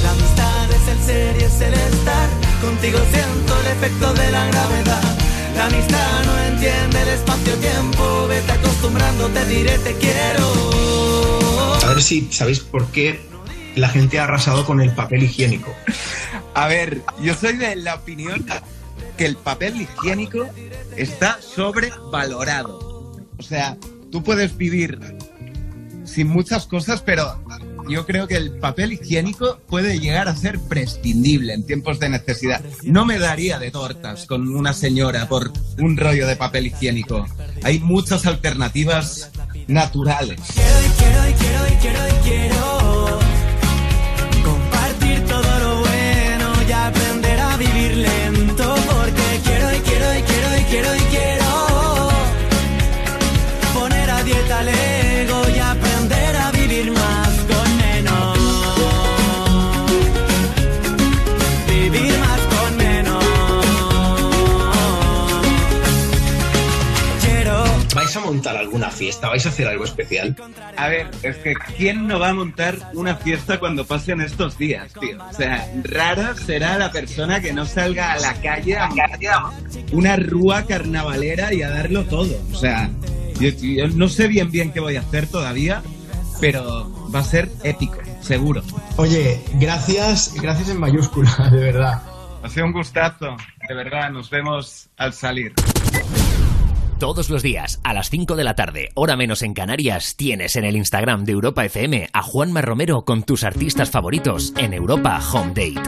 la amistad es el serie es el estar contigo siento el efecto de la gravedad. La amistad no entiende el espacio-tiempo, vete acostumbrando, te diré te quiero. A ver si sabéis por qué la gente ha arrasado con el papel higiénico. A ver, yo soy de la opinión que el papel higiénico está sobrevalorado. O sea, tú puedes vivir sin muchas cosas, pero yo creo que el papel higiénico puede llegar a ser prescindible en tiempos de necesidad. No me daría de tortas con una señora por un rollo de papel higiénico. Hay muchas alternativas naturales. Quiero quiero quiero y quiero vivir lento porque quiero y quiero y quiero y quiero y quiero montar alguna fiesta? ¿Vais a hacer algo especial? A ver, es que ¿quién no va a montar una fiesta cuando pasen estos días, tío? O sea, rara será la persona que no salga a la calle a una rúa carnavalera y a darlo todo. O sea, yo, yo no sé bien bien qué voy a hacer todavía, pero va a ser épico, seguro. Oye, gracias, gracias en mayúscula, de verdad. Ha sido un gustazo, de verdad, nos vemos al salir. Todos los días, a las 5 de la tarde, hora menos en Canarias, tienes en el Instagram de Europa FM a Juanma Romero con tus artistas favoritos en Europa Home Date.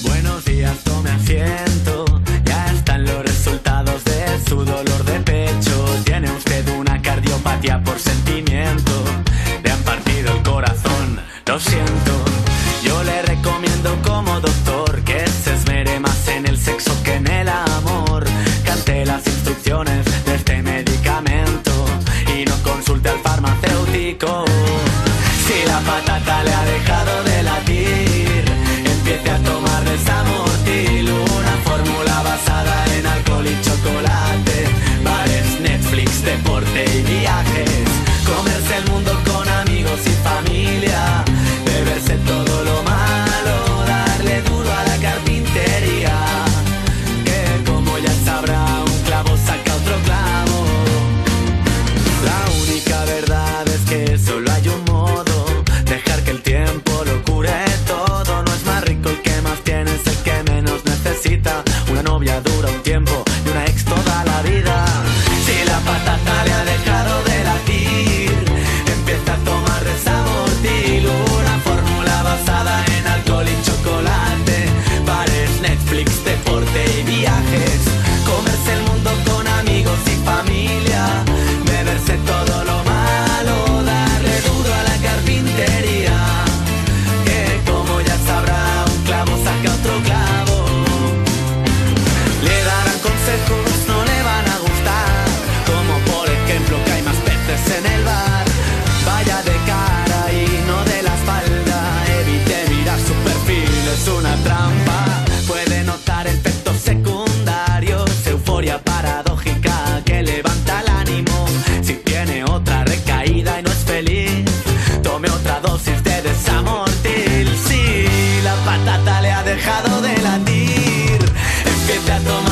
Buenos días, tome asiento. Ya están los resultados de su dolor de pecho. Tiene usted una cardiopatía por sentimiento. Le han partido el corazón, lo siento. Yo le recomiendo como doctor que se esmere más en el sexo que en el amor. Si la patata le ha dejado de latir, empiece a tomar desamortil, una fórmula basada en alcohol y chocolate, bares, Netflix, deporte y viajes, Empiece a